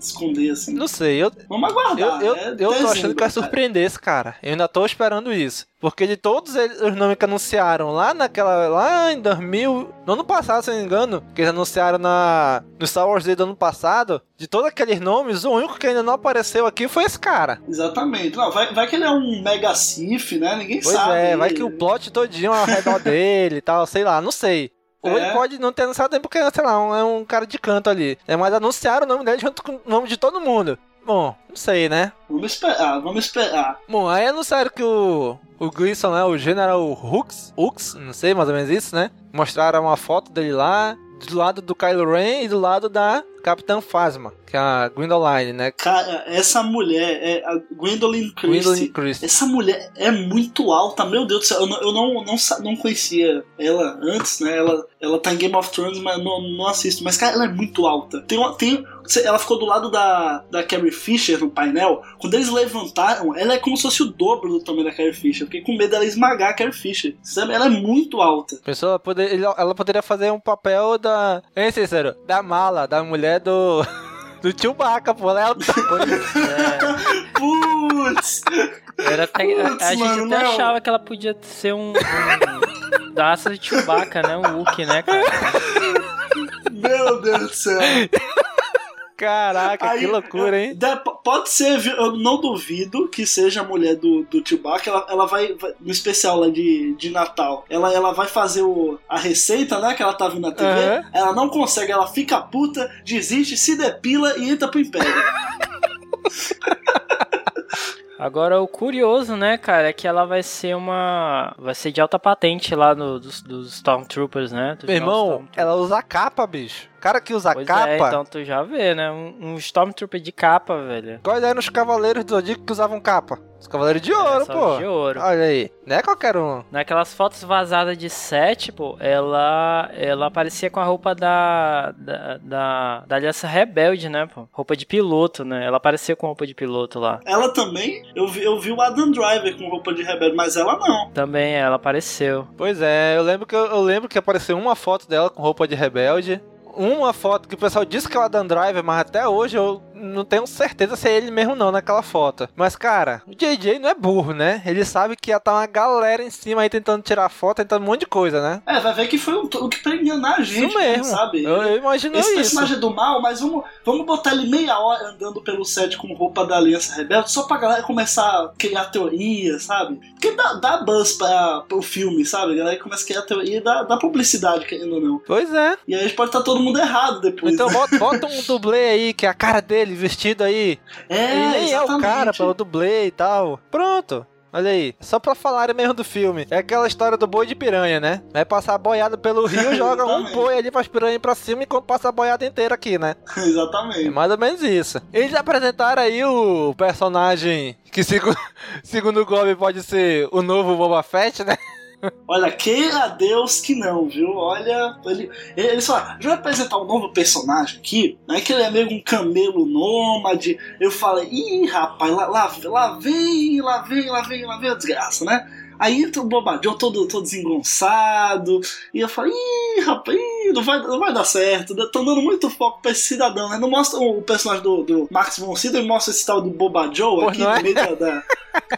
Esconder assim. Não sei, eu, Vamos aguardar. eu, eu, é eu tô achando que vai cara. surpreender esse cara. Eu ainda tô esperando isso. Porque de todos eles, os nomes que anunciaram lá naquela. Lá em 2000. No ano passado, se não me engano. Que eles anunciaram na, no Star Wars Day do ano passado. De todos aqueles nomes, o único que ainda não apareceu aqui foi esse cara. Exatamente. Não, vai, vai que ele é um mega Sif, né? Ninguém Pois sabe. é, vai que o plot todinho ao redor dele e tal, sei lá, não sei. Ou É. ele pode não ter anunciado nem porque, sei lá, um- é um cara de canto ali. É, mas anunciaram o nome dele junto com o nome de todo mundo. Bom, não sei, né? Vamos esperar, vamos esperar. Bom, aí anunciaram que o, o Gleason, né, o General Hux, Hux, não sei, mais ou menos isso, né? Mostraram uma foto dele lá, do lado do Kylo Ren e do lado da Capitã Phasma, que é a Gwendoline, né? Cara, essa mulher é a Gwendolyn Christie. Gwendolyn Christie. Essa mulher é muito alta, meu Deus do céu. Eu não, eu não, não, não conhecia ela antes, né? Ela, ela tá em Game of Thrones, mas não, não assisto. Mas, cara, ela é muito alta. Tem, uma, tem, ela ficou do lado da, da Carrie Fisher no painel. Quando eles levantaram, ela é como se fosse o dobro do tamanho da Carrie Fisher. Eu fiquei com medo dela esmagar a Carrie Fisher. Sabe? Ela é muito alta. Pessoa ela poderia fazer um papel da. Hein, Cícero? Da mala, da mulher do. Do Chewbacca, pô. Ela é alta. Putz! Era até, a, Putz, a gente mano, até não. achava que ela podia ser um. um da raça de Chewbacca, né? Um Wookie, né, cara? Meu Deus do céu. Caraca, Aí, que loucura, hein? pode ser, eu não duvido que seja a mulher do, do Chewbacca. Ela, ela vai, vai- no especial lá de, de Natal, ela, ela vai fazer o, a receita, né? Que ela tá vendo na TV. Aham. Ela não consegue, ela fica puta, desiste, se depila e entra pro Império. Agora, o curioso, né, cara, é que ela vai ser uma. Vai ser de alta patente lá no, dos, dos Stormtroopers, né? Dos Meu irmão, ela usa capa, bicho. O cara que usa Pois capa. é, então tu já vê, né? Um, um Stormtrooper de capa, velho. Quais eram os cavaleiros do Zodíaco que usavam capa? Os cavaleiros de ouro, É, pô. de ouro. Olha aí. Não é qualquer um. Naquelas fotos vazadas de set, pô, ela, ela aparecia com a roupa da, da, da, da Aliança Rebelde, né, pô? Roupa de piloto, né? Ela aparecia com roupa de piloto lá. Ela também, eu vi, eu vi o Adam Driver com roupa de rebelde, mas ela não. Também ela apareceu. Pois é, eu lembro que eu, eu lembro que apareceu uma foto dela com roupa de rebelde. Uma foto que o pessoal disse que é o Adam Driver, mas até hoje eu não tenho certeza se é ele mesmo não naquela foto. Mas cara, o JJ não é burro, né? Ele sabe que ia estar uma galera em cima aí tentando tirar foto, tentando um monte de coisa, né? É, vai ver que foi um truque pra enganar a gente, Isso mesmo. sabe? Eu, eu imagino Esse isso. personagem é do mal, mas vamos, vamos botar ele meia hora andando pelo set com roupa da Aliança Rebelde, só pra galera começar a criar teoria, sabe? Porque dá, dá buzz pra, pro filme, sabe? A galera começa a criar teoria e dá, dá publicidade, querendo ou não. Pois é. E aí pode estar todo mundo errado depois. Então né? bota, bota um dublê aí, que é a cara dele, vestido aí. É, Ele nem é o exatamente. cara, pô, é o dublê e tal. Pronto. Olha aí, só pra falarem mesmo do filme. É aquela história do boi de piranha, né? Vai passar a boiada pelo rio, joga um Exatamente. boi ali pra piranha ir pra cima enquanto passa a boiada inteira aqui, né? É Exatamente. mais ou menos isso. Eles apresentaram aí o personagem que, segu- segundo o Gobi, pode ser o novo Boba Fett, né? Olha, queira Deus que não, viu? Olha, ele, ele só vai apresentar um novo personagem aqui, né? Que ele é meio um camelo nômade. Eu falei, ih, rapaz, lá, lá, lá vem, lá vem, lá vem, lá vem a desgraça, né? Aí entra o Bobadão todo, todo desengonçado. E eu falei, ih, rapaz, ih, não, vai, não vai dar certo. Estão dando muito foco pra esse cidadão, né? Não mostra o personagem do, do Max von Sydow, mostra esse tal do Bobadão Pô, aqui não no é? meio da, da,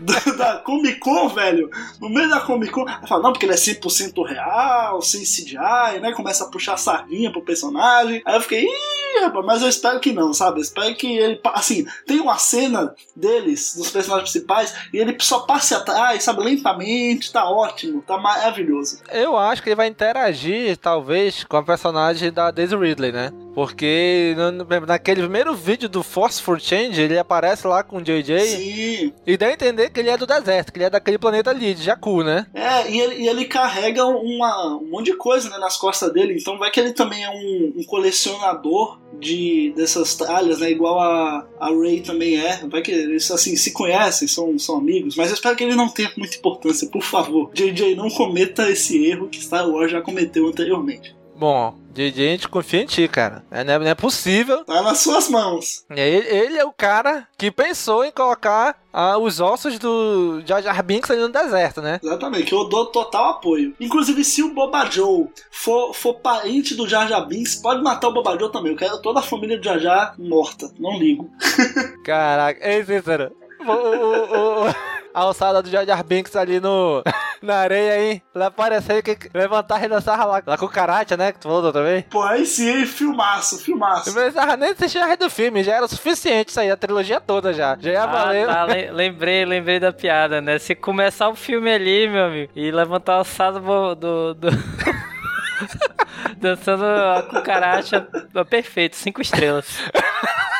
da, da Comic Con, velho. No meio da Comic Con. Eu falo, não, porque ele é 100% real, sem CGI, né? Começa a puxar sardinha pro personagem. Aí eu fiquei, ih, rapaz, mas eu espero que não, sabe? Eu espero que ele. Assim, tem uma cena deles, dos personagens principais, e ele só passe atrás, sabe? Lentamente, tá ótimo, tá maravilhoso. Eu acho que ele vai interagir, talvez, com a personagem da Daisy Ridley, né? Porque naquele primeiro vídeo do Force for Change, ele aparece lá com o JJ Sim. e dá a entender que ele é do deserto, que ele é daquele planeta ali, de Jakku, né? É, e ele, e ele carrega uma, um monte de coisa né, nas costas dele, então vai que ele também é um, um colecionador de dessas tralhas, né? Igual a, a Ray também é. Vai que eles assim se conhecem, são, são amigos, mas eu espero que ele não tenha muita importância, por favor. JJ, não cometa esse erro que Star Wars já cometeu anteriormente. Bom, JJ, a gente confia em ti, cara. É, não, é, não é possível. Tá nas suas mãos. E aí, ele é o cara que pensou em colocar ah, os ossos do Jar Jar Binks ali no deserto, né? Exatamente, que eu dou total apoio. Inclusive, se o Boba Joe for, for parente do Jar Jar Binks, pode matar o Boba Joe também. Eu quero toda a família do Jar Jar morta. Não ligo. Caraca, ei, Cícero. O, o- o- a alçada do Jar Jar Binks ali no, na areia aí. Lá apareceu que levantar e dançar lá, lá com o Karate, né? Que tu falou vez. Pô, aí sim, hein? filmaço, filmaço. Não precisava nem assistir a do filme, já era o suficiente isso aí, a trilogia toda já. Já ia Ah, valer. tá, le- lembrei, lembrei da piada, né? Se começar o filme ali, meu amigo, e levantar o assado do. do, do- Dançando a cucaracha, é perfeito, cinco estrelas.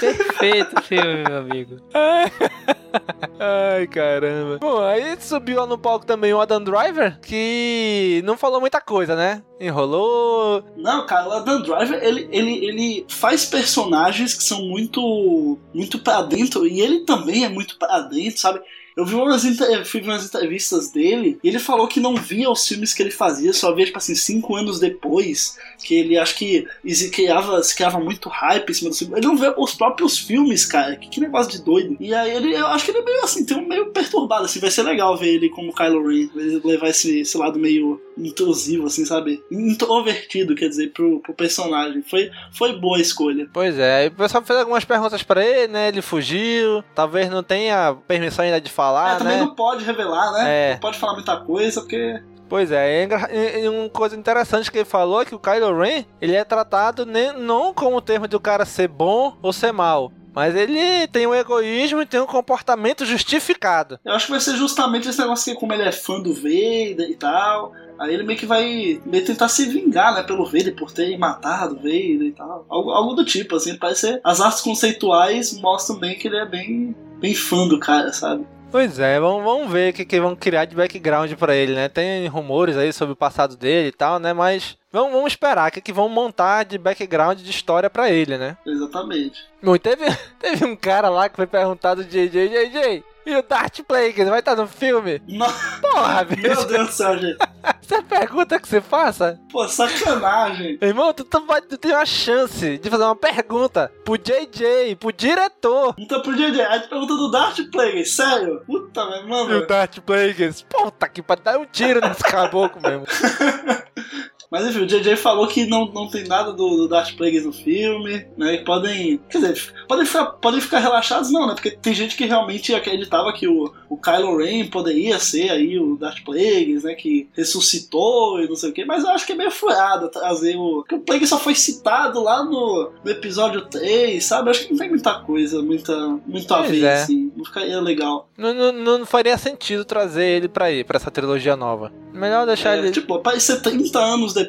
Perfeito filme, meu amigo. Ai, caramba. Bom, aí subiu lá no palco também o Adam Driver, que não falou muita coisa, né? Enrolou. Não, cara, o Adam Driver, ele, ele, ele faz personagens que são muito muito pra dentro, e ele também é muito pra dentro, sabe? Eu vi umas, ver umas entrevistas dele e ele falou que não via os filmes que ele fazia, só via, tipo assim, cinco anos depois, que ele acho que criava, criava muito hype em cima do filme. Ele não vê os próprios filmes, cara. Que, que negócio de doido. E aí ele, eu acho que ele é meio assim, tem um meio perturbado, assim, vai ser legal ver ele como Kylo Ren, ele levar esse, esse lado meio intrusivo, assim, sabe? Introvertido, quer dizer, pro, pro personagem. Foi, foi boa a escolha. Pois é, aí o pessoal fez algumas perguntas pra ele, né? Ele fugiu, talvez não tenha permissão ainda de falar, É, também né? não pode revelar, né? É. Não pode falar muita coisa, porque. Pois é, é e- uma coisa interessante que ele falou é que o Kylo Ren, ele é tratado ne- não como o termo de o cara ser bom ou ser mal, Mas ele tem um egoísmo e tem um comportamento justificado. Eu acho que vai ser justamente esse negócio que, como ele é fã do Vader e tal, aí ele meio que vai meio tentar se vingar, né, pelo Vader, por ter matado o Vader e tal. Algo, algo do tipo, assim, parece ser. As artes conceituais mostram bem que ele é bem, bem fã do cara, sabe? Pois é, vamos, vamos ver o que, que vão criar de background pra ele, né? Tem rumores aí sobre o passado dele e tal, né? Mas vamos, vamos esperar o que, que vão montar de background de história pra ele, né? Exatamente. Bom, teve, teve um cara lá que foi perguntado de JJ, JJ, e o Darth Plagueis vai estar no filme? Não. Porra, bicho. Meu Deus do céu, gente. Você é pergunta que você faça? Pô, sacanagem. Irmão, tu, tu, vai, tu tem uma chance de fazer uma pergunta pro JJ, pro diretor. Então pro JJ, a pergunta do Darth Plagueis, sério? Puta, meu mano. E o Darth Plagueis, puta que pariu, dar um tiro nesse caboclo mesmo. Mas enfim, o JJ falou que não, não tem nada do, do Darth Plagueis no filme, né? E podem. Quer dizer, podem ficar, podem ficar relaxados, não, né? Porque tem gente que realmente acreditava que o, o Kylo Ren poderia ser aí o Darth Plagueis, né? Que ressuscitou e não sei o quê. Mas eu acho que é meio furado trazer o. Porque o Plagueis só foi citado lá no, no episódio 3, sabe? Eu acho que não tem muita coisa, muita, muito a ver, é. assim. Não ficaria legal. Não, não, não faria sentido trazer ele pra aí, pra essa trilogia nova. Melhor deixar É, ele. Tipo, aparecer 30 anos depois,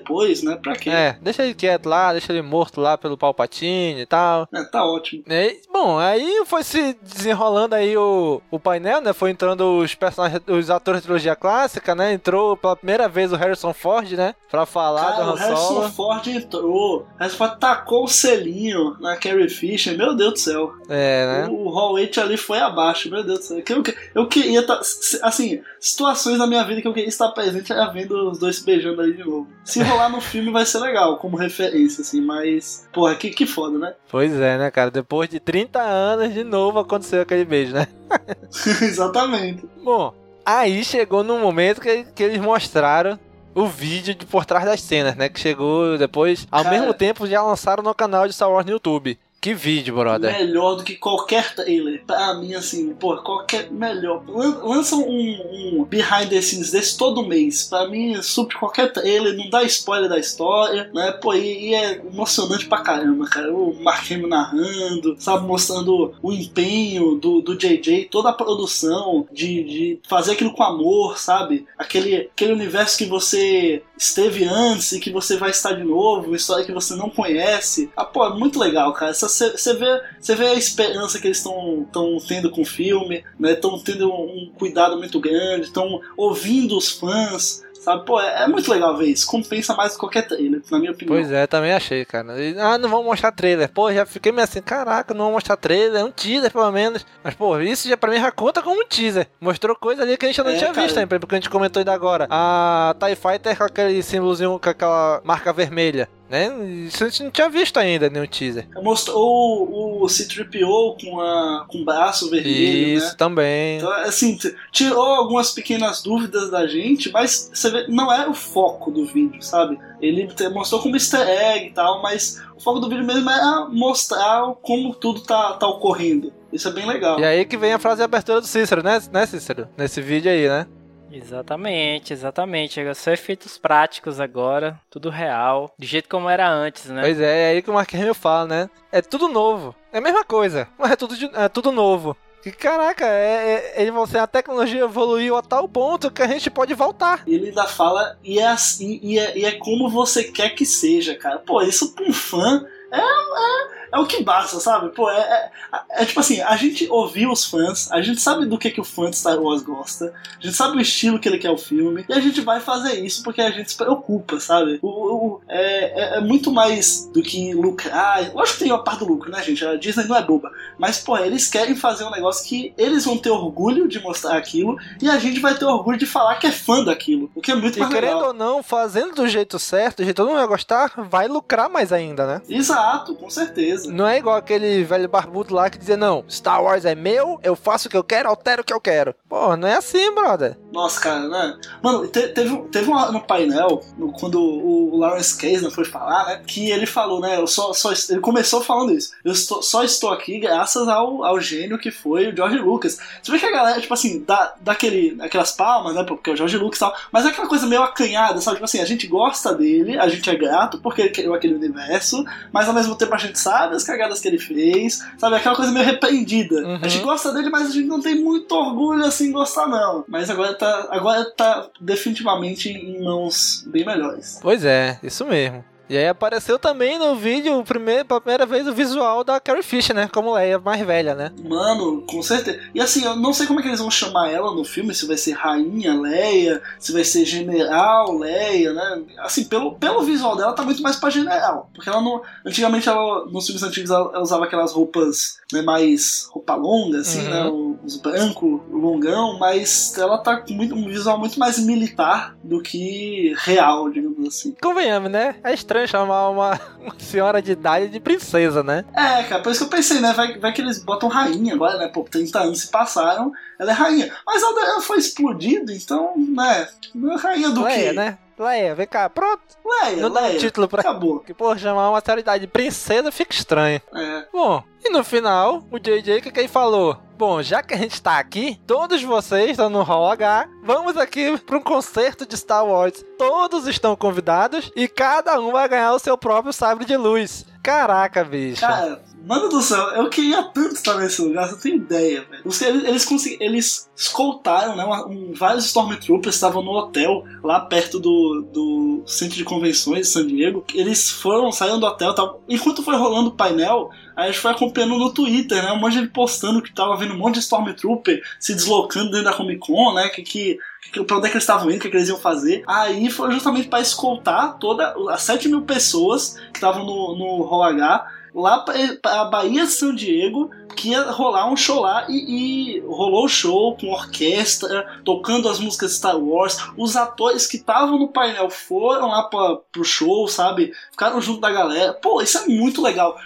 né? Pra quê? É, deixa ele quieto lá, deixa ele morto lá pelo Palpatine e tal. É, tá ótimo. E, bom, aí foi se desenrolando aí o, o painel, né? Foi entrando os personagens, os atores da trilogia clássica, né? Entrou pela primeira vez o Harrison Ford, né? Pra falar Cara, do o Han Harrison Solo. Ford entrou. O Harrison Ford tacou o selinho na Carrie Fisher. Meu Deus do céu. É, né? O Hall 8 ali foi abaixo. Meu Deus do céu. Eu, eu queria tá, assim, situações na minha vida que eu queria estar presente era vendo os dois se beijando aí de novo. Se rolar no filme vai ser legal, como referência, assim, mas. Porra, que, que foda, né? Pois é, né, cara? Depois de 30 anos, de novo aconteceu aquele beijo, né? Exatamente. Bom, aí chegou no momento que, que eles mostraram o vídeo de por trás das cenas, né? Que chegou depois, ao Cara. mesmo tempo já lançaram no canal de Star Wars no YouTube. Que vídeo, brother. Melhor do que qualquer trailer. Pra mim, assim, pô, qualquer. Melhor. Lan- Lança um, um behind the scenes desse todo mês. Pra mim, supre qualquer trailer, não dá spoiler da história, né? Pô, e, e é emocionante pra caramba, cara. O Mark Hamill narrando, sabe? Mostrando o empenho do, do JJ, toda a produção de, de fazer aquilo com amor, sabe? Aquele, aquele universo que você esteve antes e que você vai estar de novo, uma história que você não conhece. Ah, pô, é muito legal, cara. Você vê, você vê a esperança que eles estão tendo com o filme, né? Estão tendo um cuidado muito grande, estão ouvindo os fãs. Sabe, pô, é, é muito legal ver isso. Compensa mais do que qualquer trailer, na minha opinião. Pois é, também achei, cara. E, ah, não vão mostrar trailer. Pô, já fiquei meio assim, caraca, não vão mostrar trailer, é um teaser pelo menos. Mas, pô, isso já pra mim já conta como um teaser. Mostrou coisa ali que a gente não É, tinha cara. visto ainda, porque a gente comentou ainda agora. A TIE Fighter com aquele símbolozinho, com aquela marca vermelha, né? Isso a gente não tinha visto ainda, nenhum teaser. Mostrou o, o C-3PO com, a, com o braço vermelho, Isso né? também. Então, assim, tirou algumas pequenas dúvidas da gente, mas você vê, não era o foco do vídeo, sabe? Ele mostrou como easter egg e tal, mas o foco do vídeo mesmo era mostrar como tudo tá, tá ocorrendo. Isso é bem legal. E aí que vem a frase de abertura do Cícero, né, né Cícero? Nesse vídeo aí, né? Exatamente, exatamente. É só efeitos práticos agora, tudo real, do jeito como era antes, né? Pois é, é aí que o Mark Hamill fala, né? É tudo novo. É a mesma coisa, mas é tudo, de- é tudo novo. Que caraca, é, é, ele falou assim, a tecnologia evoluiu a tal ponto que a gente pode voltar. Ele ainda fala, e é, assim, e, é, e é como você quer que seja, cara. Pô, isso pra um fã é, é, é o que basta, sabe? Pô, é, é, é tipo assim, a gente ouviu os fãs, a gente sabe do que, que o fã de Star Wars gosta, a gente sabe o estilo que ele quer o filme, e a gente vai fazer isso porque a gente se preocupa, sabe? O, o- é, é, é muito mais do que lucrar. Lógico que tem a parte do lucro, né, gente? A Disney não é boba. Mas, pô, eles querem fazer um negócio que eles vão ter orgulho de mostrar aquilo e a gente vai ter orgulho de falar que é fã daquilo. O que é muito E mais querendo legal. ou não, fazendo do jeito certo, do jeito que todo mundo vai gostar, vai lucrar mais ainda, né? Exato, com certeza. Não é igual aquele velho barbudo lá que dizia, não, Star Wars é meu, eu faço o que eu quero, altero o que eu quero. Pô, não é assim, brother. Nossa, cara, né? Mano, te- teve, teve uma, no painel, no- quando o, o Lawrence Kasdan foi falar, né? Que ele falou, né? Eu só, só, ele começou falando isso. Eu estou- só estou aqui graças ao, ao gênio que foi o George Lucas. Você vê que a galera, tipo assim, dá, dá aquele, aquelas palmas, né? Porque é o George Lucas e tal. Mas é aquela coisa meio acanhada, sabe? Tipo assim, a gente gosta dele, a gente é grato porque ele criou aquele universo, mas ao mesmo tempo a gente sabe as cagadas que ele fez, sabe? Aquela coisa meio repreendida. Uhum. A gente gosta dele, mas a gente não tem muito orgulho assim em gostar, não. Mas agora tá, agora tá definitivamente em mãos bem melhores. Pois é, isso mesmo. E aí apareceu também no vídeo, primeiro, pela primeira vez, o visual da Carrie Fisher, né? Como Leia mais velha, né? Mano, com certeza. E assim, eu não sei como é que eles vão chamar ela no filme, se vai ser Rainha Leia, se vai ser General Leia, né? Assim, pelo, pelo visual dela tá muito mais pra General. Porque ela não. Antigamente, ela, nos filmes antigos, ela, ela usava aquelas roupas né, mais roupa longa, assim, Uhum. né? Os brancos, longão, mas ela tá com muito, um visual muito mais militar do que real, digamos assim. Convenhamos, né? É estranho chamar uma, uma senhora de idade de princesa, né? É, cara, por isso que eu pensei, né? Vai, vai que eles botam rainha agora, né? Pô, 30 anos se passaram, ela é rainha. Mas ela, ela foi explodida, então, né? Não é rainha do Leia, quê? né? Leia, vem cá, pronto. Leia, Não dá um Leia. título pra. Acabou. Que, pô, chamar uma senhora de princesa fica estranho. É. Bom, e no final, o JJ, que, que ele falou? Bom, já que a gente tá aqui, todos vocês estão no Hall H, vamos aqui para um concerto de Star Wars. Todos estão convidados e cada um vai ganhar o seu próprio sabre de luz. Caraca, bicho. Cara, mano do céu, eu queria tanto estar nesse lugar, você tem ideia, velho. Eles, eles, eles escoltaram, né? uma- um- vários Stormtroopers estavam no hotel, lá perto do, do centro de convenções de San Diego. Eles foram, saíram do hotel, tal. enquanto foi rolando o painel, a gente foi acompanhando no Twitter, né? Um monte de gente postando que tava vendo um monte de Stormtrooper se deslocando dentro da Comic Con, né? Que, que, que, pra onde é que eles estavam indo, o que, que eles iam fazer. Aí foi justamente para escoltar toda as 7 mil pessoas que estavam no, no Hall H lá pra, a Bahia São Diego, que ia rolar um show lá e, e rolou o show com orquestra, tocando as músicas Star Wars. Os atores que estavam no painel foram lá pra, pro show, sabe? Ficaram junto da galera. Pô, isso é muito legal.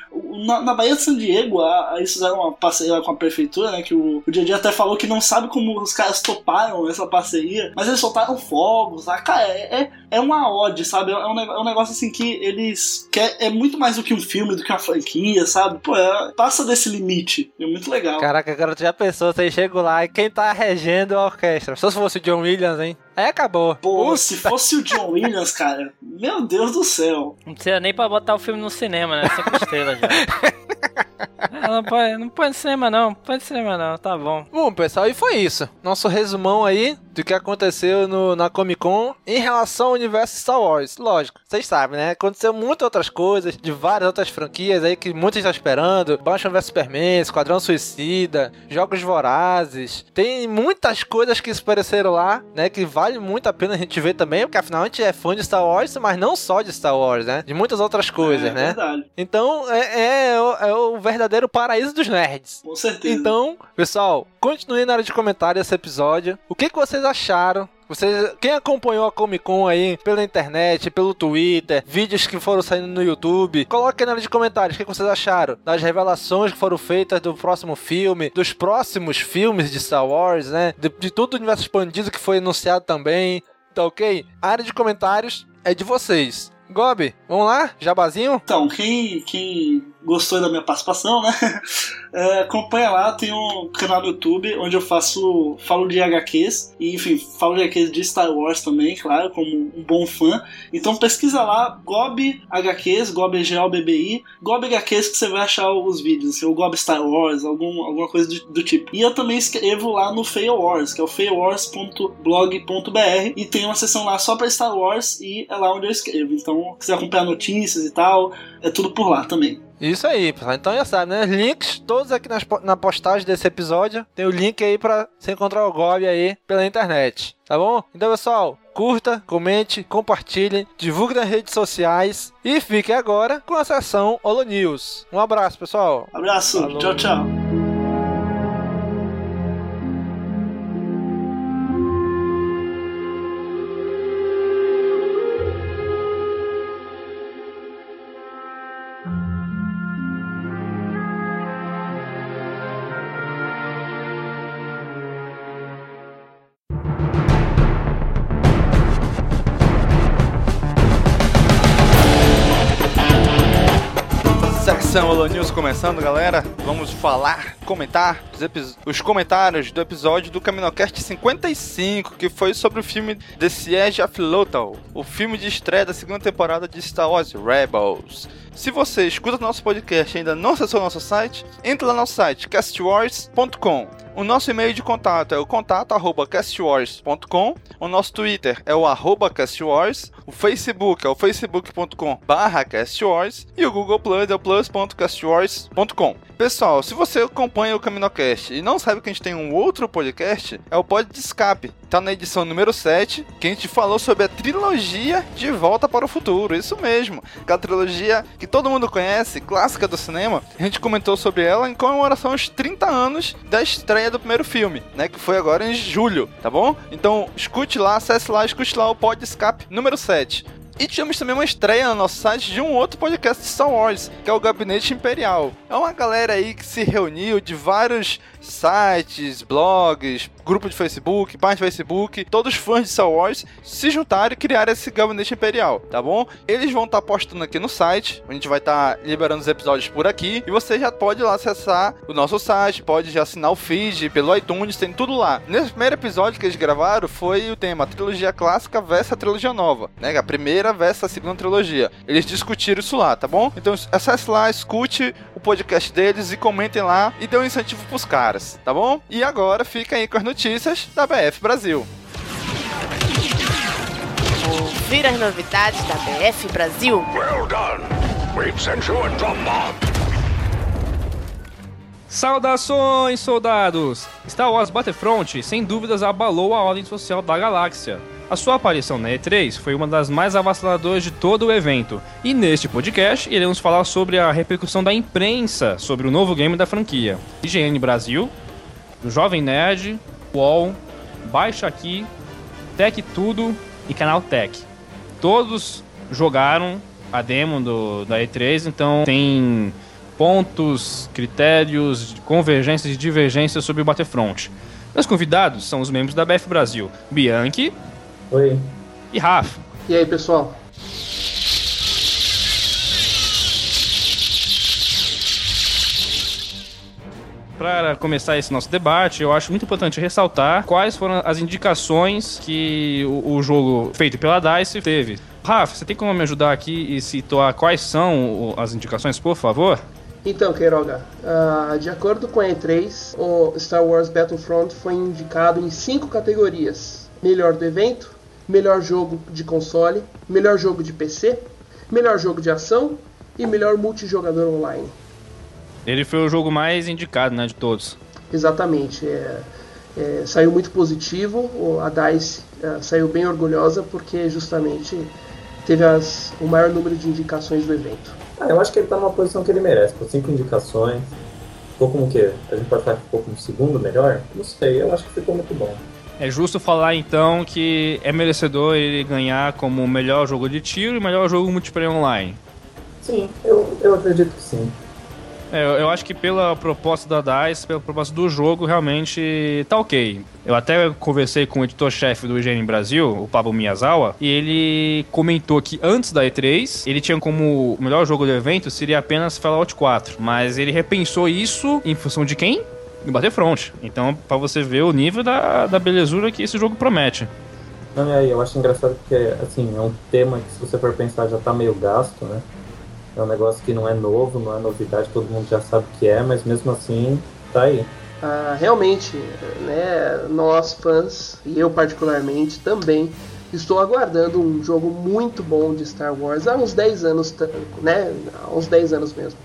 Na, na Bahia de São Diego, a, a, eles fizeram uma parceria com a prefeitura, né? Que o, o Didi até falou que não sabe como os caras toparam essa parceria, mas eles soltaram fogos. Cara, é, é, é uma ode, sabe? É um, neg- é um negócio assim que eles. quer é muito mais do que um filme, do que uma franquia, sabe? Pô, é- passa desse limite. É muito legal. Caraca, tu já pensou, você chega lá e quem tá regendo a orquestra? Só se fosse o John Williams, hein? Aí acabou. Pô, se fosse o John Williams, cara, meu Deus do céu. Não precisa nem pra botar o filme no cinema, né? Cinco estrelas já. É, não, pode, não pode cinema não, pode cinema não, tá bom. Bom, pessoal, e foi isso. Nosso resumão aí do que aconteceu no, na Comic Con em relação ao universo Star Wars. Lógico, vocês sabem, né? Aconteceu muitas outras coisas, de várias outras franquias aí que muitos estão esperando. Batman vs Superman, Esquadrão Suicida, Jogos Vorazes. Tem muitas coisas que apareceram lá, né? Que vale muito a pena a gente ver também, porque afinal a gente é fã de Star Wars, mas não só de Star Wars, né? De muitas outras coisas, é né? verdade. Então é, é o- é o verdadeiro paraíso dos nerds. Com certeza. Então, pessoal, continue na área de comentário esse episódio. O que, que vocês acharam? Vocês, quem acompanhou a Comic Con aí pela internet, pelo Twitter, vídeos que foram saindo no YouTube, coloque aí na área de comentários o que, vocês acharam das revelações que foram feitas do próximo filme, dos próximos filmes de Star Wars, né? De, de todo o universo expandido que foi anunciado também. Tá ok? A área de comentários é de vocês. Gobi, vamos lá? Jabazinho? Então, quem, quem gostou da minha participação, né? É, acompanha lá, tem um canal no YouTube onde eu faço. falo de HQs, e enfim, falo de HQs de Star Wars também, claro, como um bom fã. Então pesquisa lá, Gob HQs, Gob GOBBI, Gob HQs que você vai achar os vídeos, assim, ou Gob Star Wars, algum, alguma coisa do, do tipo. E eu também escrevo lá no Fail Wars, que é o failwars.blog.br, e tem uma seção lá só pra Star Wars, e é lá onde eu escrevo. Então, se quiser acompanhar notícias e tal, é tudo por lá também. Isso aí, pessoal. Então já sabe, né? Links todos aqui nas, na postagem desse episódio. Tem o link aí pra você encontrar o Gob aí pela internet. Tá bom? Então, pessoal, curta, comente, compartilhe, divulgue nas redes sociais e fique agora com a sessão Holo News. Um abraço, pessoal. Abraço, Falou. tchau, tchau. Começando, galera. Vamos falar comentar os, os comentários do episódio do CaminoCast 55, que foi sobre o filme The Siege of Lothal, o filme de estreia da segunda temporada de Star Wars Rebels. Se você escuta nosso podcast e ainda não acessou nosso site, entre lá no nosso site castwars.com. O nosso e-mail de contato é o contato@castwars.com. O nosso Twitter é o arroba castwars. O Facebook é o facebook.com castwars. E o Google Plus é o plus.castwars.com. Pessoal, se você acompanha o CaminoCast e não sabe que a gente tem um outro podcast, é o Pod de Escape. Tá na edição número 7, que a gente falou sobre a trilogia de Volta para o Futuro. Isso mesmo. Aquela trilogia que todo mundo conhece, clássica do cinema. A gente comentou sobre ela em comemoração aos 30 anos da estreia do primeiro filme, né? Que foi agora em julho, tá bom? Então, escute lá, acesse lá, escute lá o Pod Escape número 7. E tivemos também uma estreia no nosso site de um outro podcast de Star Wars, que é o Gabinete Imperial. É uma galera aí que se reuniu de vários sites, blogs, grupo de Facebook, página de Facebook, todos os fãs de Star Wars se juntaram e criaram esse gabinete imperial, tá bom? Eles vão estar tá postando aqui no site, a gente vai estar tá liberando os episódios por aqui e você já pode lá acessar o nosso site, pode já assinar o feed pelo iTunes, tem tudo lá. Nesse primeiro episódio que eles gravaram foi o tema trilogia clássica versus a trilogia nova, né? A primeira versus a segunda trilogia. Eles discutiram isso lá, tá bom? Então acesse lá, escute podcast deles e comentem lá e dê um incentivo pros caras, tá bom? E agora fica aí com as notícias da BF Brasil. Ouvir as novidades da BF Brasil. Well done. We've sent you a drop bomb. Saudações, soldados! Star Wars Battlefront, sem dúvidas, abalou a ordem social da galáxia. A sua aparição na E3 foi uma das mais avassaladoras de todo o evento, e neste podcast iremos falar sobre a repercussão da imprensa sobre o novo game da franquia. IGN Brasil, Jovem Nerd, UOL, Baixa Aqui, Tech Tudo e Canal Tech. Todos jogaram a demo do, da E3, então tem pontos, critérios, convergências e divergências sobre o Battlefront. Meus convidados são os membros da BF Brasil, Bianchi. Oi. E Rafa. E aí, pessoal? Para começar esse nosso debate, eu acho muito importante ressaltar quais foram as indicações que o, o jogo feito pela DICE teve. Rafa, você tem como me ajudar aqui e situar quais são as indicações, por favor? Então, Queiroga, uh, de acordo com a E3, o Star Wars Battlefront foi indicado em cinco categorias: melhor do evento, melhor jogo de console, melhor jogo de PC, melhor jogo de ação e melhor multijogador online. Ele foi o jogo mais indicado, né, de todos. Exatamente. É, é, saiu muito positivo. A DICE é, saiu bem orgulhosa porque justamente teve as, o maior número de indicações do evento. Ah, eu acho que ele está numa posição que ele merece, por cinco indicações. Ficou como o quê? A gente pode falar que ficou como segundo melhor? Não sei, eu acho que ficou muito bom. É justo falar então que é merecedor ele ganhar como melhor jogo de tiro e melhor jogo multiplayer online. Sim, eu, eu acredito que sim. É, eu acho que pela proposta da DICE, pela proposta do jogo, realmente tá ok. Eu até conversei com o editor-chefe do IGN Brasil, o Pablo Miyazawa, e ele comentou que antes da E3, ele tinha como o melhor jogo do evento seria apenas Fallout 4. Mas ele repensou isso em função de quem? Do Battlefront. Então, para você ver o nível da, da belezura que esse jogo promete. Não, e aí, eu acho engraçado porque, assim, é um tema que se você for pensar já tá meio gasto, né? É um negócio que não é novo, não é novidade, todo mundo já sabe o que é, mas mesmo assim tá aí. Ah, realmente, né, nós fãs, e eu particularmente também, estou aguardando um jogo muito bom de Star Wars há uns 10 anos, né, há uns 10 anos mesmo.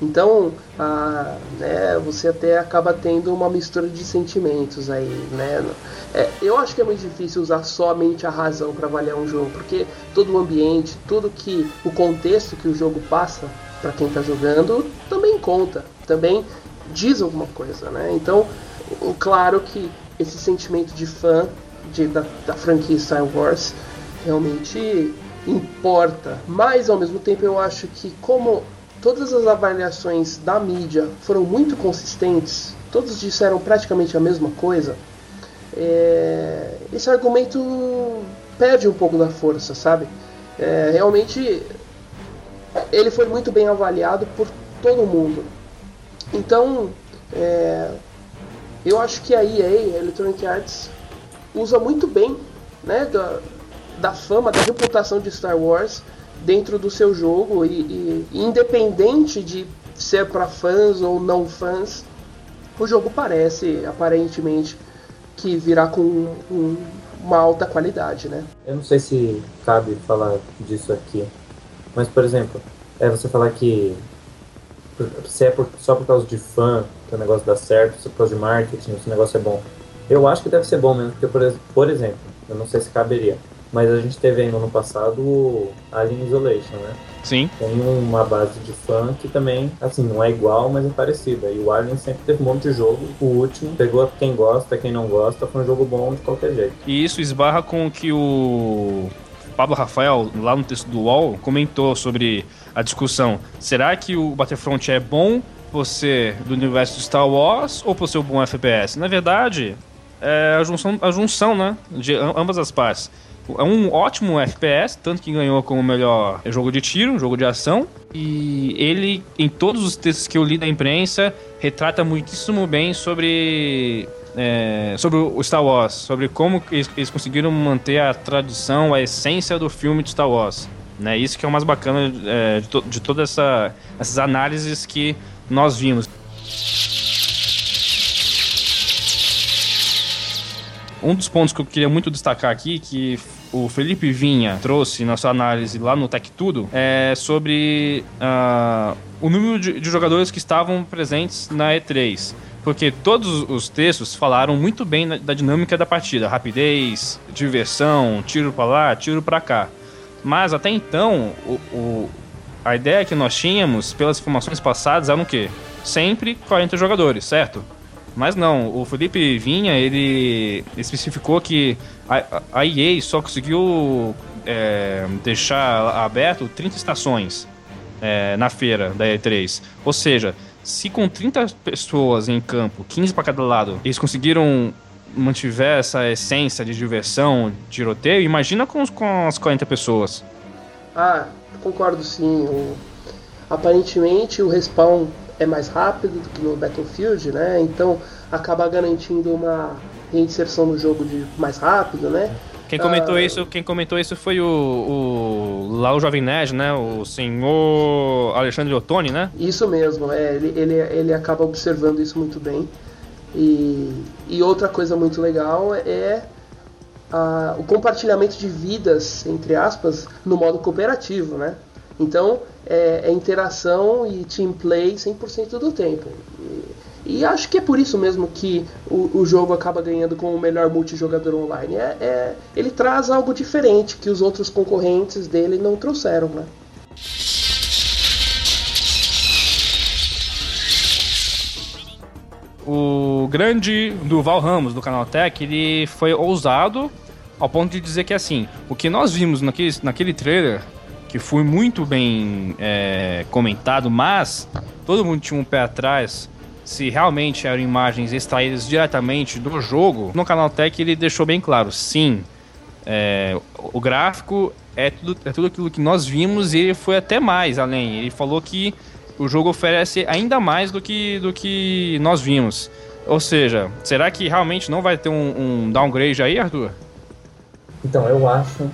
Então, ah, né, você até acaba tendo uma mistura de sentimentos aí, né? É, eu acho que é muito difícil usar somente a razão para avaliar um jogo, porque todo o ambiente, tudo que o contexto que o jogo passa para quem está jogando também conta, também diz alguma coisa, né? Então, claro que esse sentimento de fã de, da, da franquia Star Wars realmente importa, mas ao mesmo tempo eu acho que como todas as avaliações da mídia foram muito consistentes, todos disseram praticamente a mesma coisa, é, esse argumento perde um pouco da força, sabe? É, realmente ele foi muito bem avaliado por todo mundo. Então, É, eu acho que a EA, a Electronic Arts, usa muito bem né, da, da fama, da reputação de Star Wars dentro do seu jogo e, e independente de ser para fãs ou não fãs, o jogo parece aparentemente que virá com um, uma alta qualidade, né? Eu não sei se cabe falar disso aqui, mas por exemplo, é você falar que se é por, só por causa de fã que o negócio dá certo, se é por causa de marketing, se o negócio é bom. Eu acho que deve ser bom mesmo, porque por, por exemplo, eu não sei se caberia, mas a gente teve aí no ano passado o Alien Isolation, né? Sim. Tem uma base de fã que também, assim, não é igual, mas é parecida. E o Alien sempre teve um monte de jogo. O último pegou quem gosta, quem não gosta, foi um jogo bom de qualquer jeito. E isso esbarra com o que o Pablo Rafael, lá no texto do UOL, comentou sobre a discussão. Será que o Battlefront é bom por ser do universo de Star Wars ou por ser um bom FPS? Na verdade, é a junção, a junção né, de ambas as partes. É um ótimo FPS, tanto que ganhou como melhor jogo de tiro, jogo de ação. E ele, em todos os textos que eu li da imprensa, retrata muitíssimo bem sobre é, sobre o Star Wars, sobre como eles, eles, conseguiram manter a tradição, a essência do filme de Star Wars. Né? Isso que é o mais bacana é, de, to, de todas essa, essas análises que nós vimos. Um dos pontos que eu queria muito destacar aqui, que o Felipe Vinha trouxe na sua análise lá no Tech Tudo, é sobre uh, o número de, de jogadores que estavam presentes na E3 porque todos os textos falaram muito bem da dinâmica da partida, rapidez, diversão, tiro para lá, tiro para cá. Mas até então, o, o, a ideia que nós tínhamos pelas informações passadas era o quê? Sempre 40 jogadores, certo? Mas não, o Felipe Vinha, ele especificou que a, a EA só conseguiu é, deixar aberto 30 estações é, na feira da E3. Ou seja, se com 30 pessoas em campo, 15 para cada lado, eles conseguiram mantiver essa essência de diversão, tiroteio, imagina com, com as 40 pessoas. Ah, concordo sim. Aparentemente o respawn é mais rápido do que no Battlefield, né? Então acaba garantindo uma reinserção no jogo de mais rápido, né? Quem comentou ah, isso, quem comentou isso foi o, o lá o Jovem Nerd, né? O senhor Alexandre Ottoni, né? Isso mesmo, é, ele, ele, ele acaba observando isso muito bem. E, e outra coisa muito legal é a, o compartilhamento de vidas, entre aspas, no modo cooperativo, né? Então, é, é interação e team play 100% do tempo. E, e, acho que é por isso mesmo que o, o jogo acaba ganhando como o melhor multijogador online. É, é, ele traz algo diferente que os outros concorrentes dele não trouxeram, né? O grande Duval Ramos do canal Tech, ele foi ousado ao ponto de dizer que assim, o que nós vimos naquele, naquele trailer que foi muito bem é, comentado, mas todo mundo tinha um pé atrás se realmente eram imagens extraídas diretamente do jogo. No canal Tech ele deixou bem claro, sim, é, o gráfico é tudo, é tudo aquilo que nós vimos e ele foi até mais além. Ele falou que o jogo oferece ainda mais do que, do que nós vimos. Ou seja, será que realmente não vai ter um, um downgrade aí, Arthur? Então, eu acho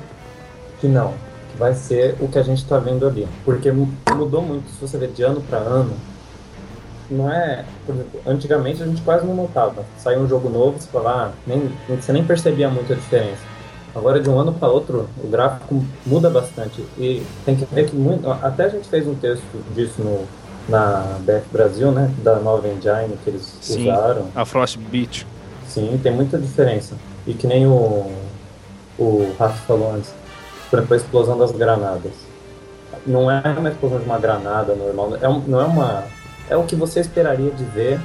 que não vai ser o que a gente está vendo ali. Porque mudou muito, se você ver de ano para ano. Não é. Por exemplo, antigamente a gente quase não notava. Saiu um jogo novo, você fala, ah, nem, você nem percebia muito a diferença. Agora, de um ano para outro, o gráfico muda bastante. E tem que ver que muito. Até a gente fez um texto disso no, na BF Brasil, né? Da nova engine que eles Sim, usaram. A Frostbite. Sim, tem muita diferença. E que nem o, o Rafa falou antes por exemplo, a explosão das granadas. Não é uma explosão de uma granada normal, é um, não é uma. É o que você esperaria de ver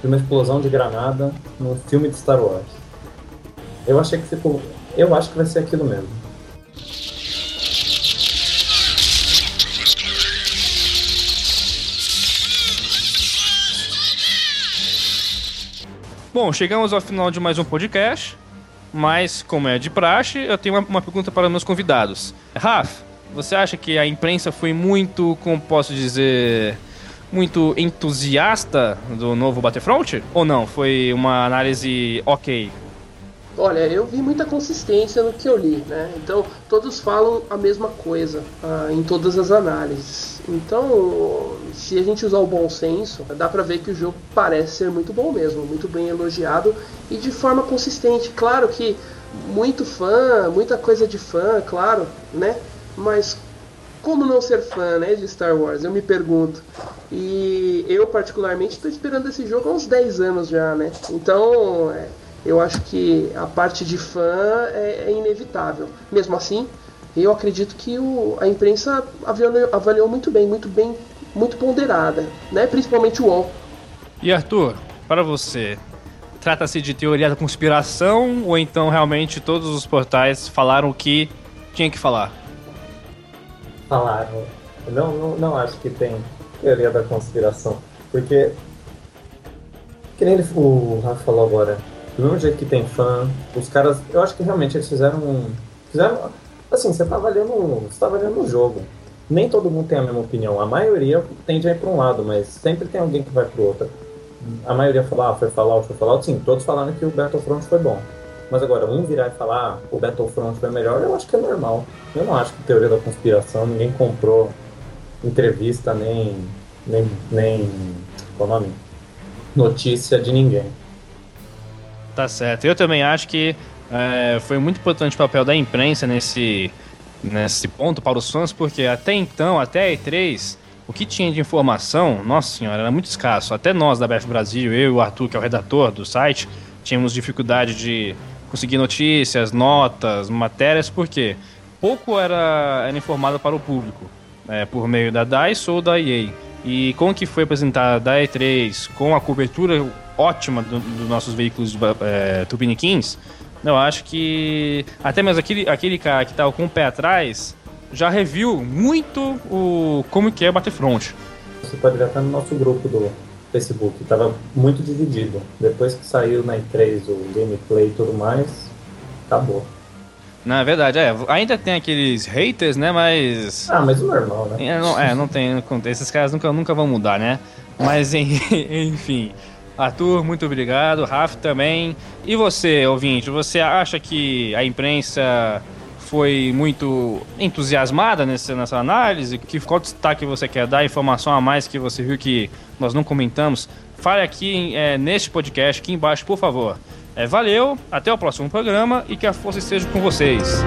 de uma explosão de granada num filme de Star Wars. Eu achei que ficou. Eu acho que vai ser aquilo mesmo. Bom, chegamos ao final de mais um podcast. Mas, como é de praxe, eu tenho uma, uma pergunta para meus convidados. Raf, você acha que a imprensa foi muito, como posso dizer, muito entusiasta do novo Battlefront? Ou não? Foi uma análise ok? Olha, eu vi muita consistência no que eu li, né? Então, todos falam a mesma coisa ah, em todas as análises. Então, se a gente usar o bom senso, dá pra ver que o jogo parece ser muito bom mesmo, muito bem elogiado e de forma consistente. Claro que muito fã, muita coisa de fã, claro, né? Mas como não ser fã, né, de Star Wars? Eu me pergunto. E eu particularmente estou esperando esse jogo há uns 10 anos já, né? Então, é, eu acho que a parte de fã é, é inevitável. Mesmo assim, eu acredito que o, a imprensa avaliou, avaliou, muito bem, muito bem, muito ponderada, né? Principalmente o UOL. E Arthur, para você, trata-se de teoria da conspiração ou então realmente todos os portais falaram o que tinha que falar? Falaram. Não, não, não acho que tem teoria da conspiração, porque que nem ele, o Rafa falou agora, do mesmo jeito que tem fã, os caras. Eu acho que realmente eles fizeram um. Fizeram. Assim, você tá avaliando. Você tá um jogo. Nem todo mundo tem a mesma opinião. A maioria tende a ir para um lado, mas sempre tem alguém que vai pro outro. A maioria fala, ah, foi Fallout, foi Fallout. Sim, todos falaram que o Battlefront foi bom. Mas agora, um virar e falar, ah, o Battlefront foi melhor, eu acho que é normal. Eu não acho que teoria da conspiração, ninguém comprou entrevista, nem. nem. nem. qual o nome? Notícia de ninguém. Tá certo. Eu também acho que é, foi muito importante o papel da imprensa nesse, nesse ponto para os fãs, porque até então, até a E3, o que tinha de informação, nossa senhora, era muito escasso. Até nós da BF Brasil, eu e o Arthur, que é o redator do site, tínhamos dificuldade de conseguir notícias, notas, matérias, porque pouco era, era informado para o público, é, por meio da DICE ou da EA. E com o que foi apresentado da E3, com a cobertura ótima dos do nossos veículos é, tupiniquins, eu acho que até mesmo aquele, aquele cara que estava com o pé atrás já reviu muito o como que é Battlefront. Você pode ver até no nosso grupo do Facebook, estava muito dividido. Depois que saiu na E3 o gameplay e tudo mais, acabou. Na verdade, é. Ainda tem aqueles haters, né? Mas. Ah, mas o normal, né? É, não, é, não tem. Esses caras nunca, nunca vão mudar, né? Mas, enfim. Arthur, muito obrigado. Rafa também. E você, ouvinte, você acha que a imprensa foi muito entusiasmada nessa, nessa análise? Que, qual destaque você quer dar? Informação a mais que você viu que nós não comentamos? Fale aqui é, neste podcast, aqui embaixo, por favor. É, valeu, até o próximo programa e que a força esteja com vocês.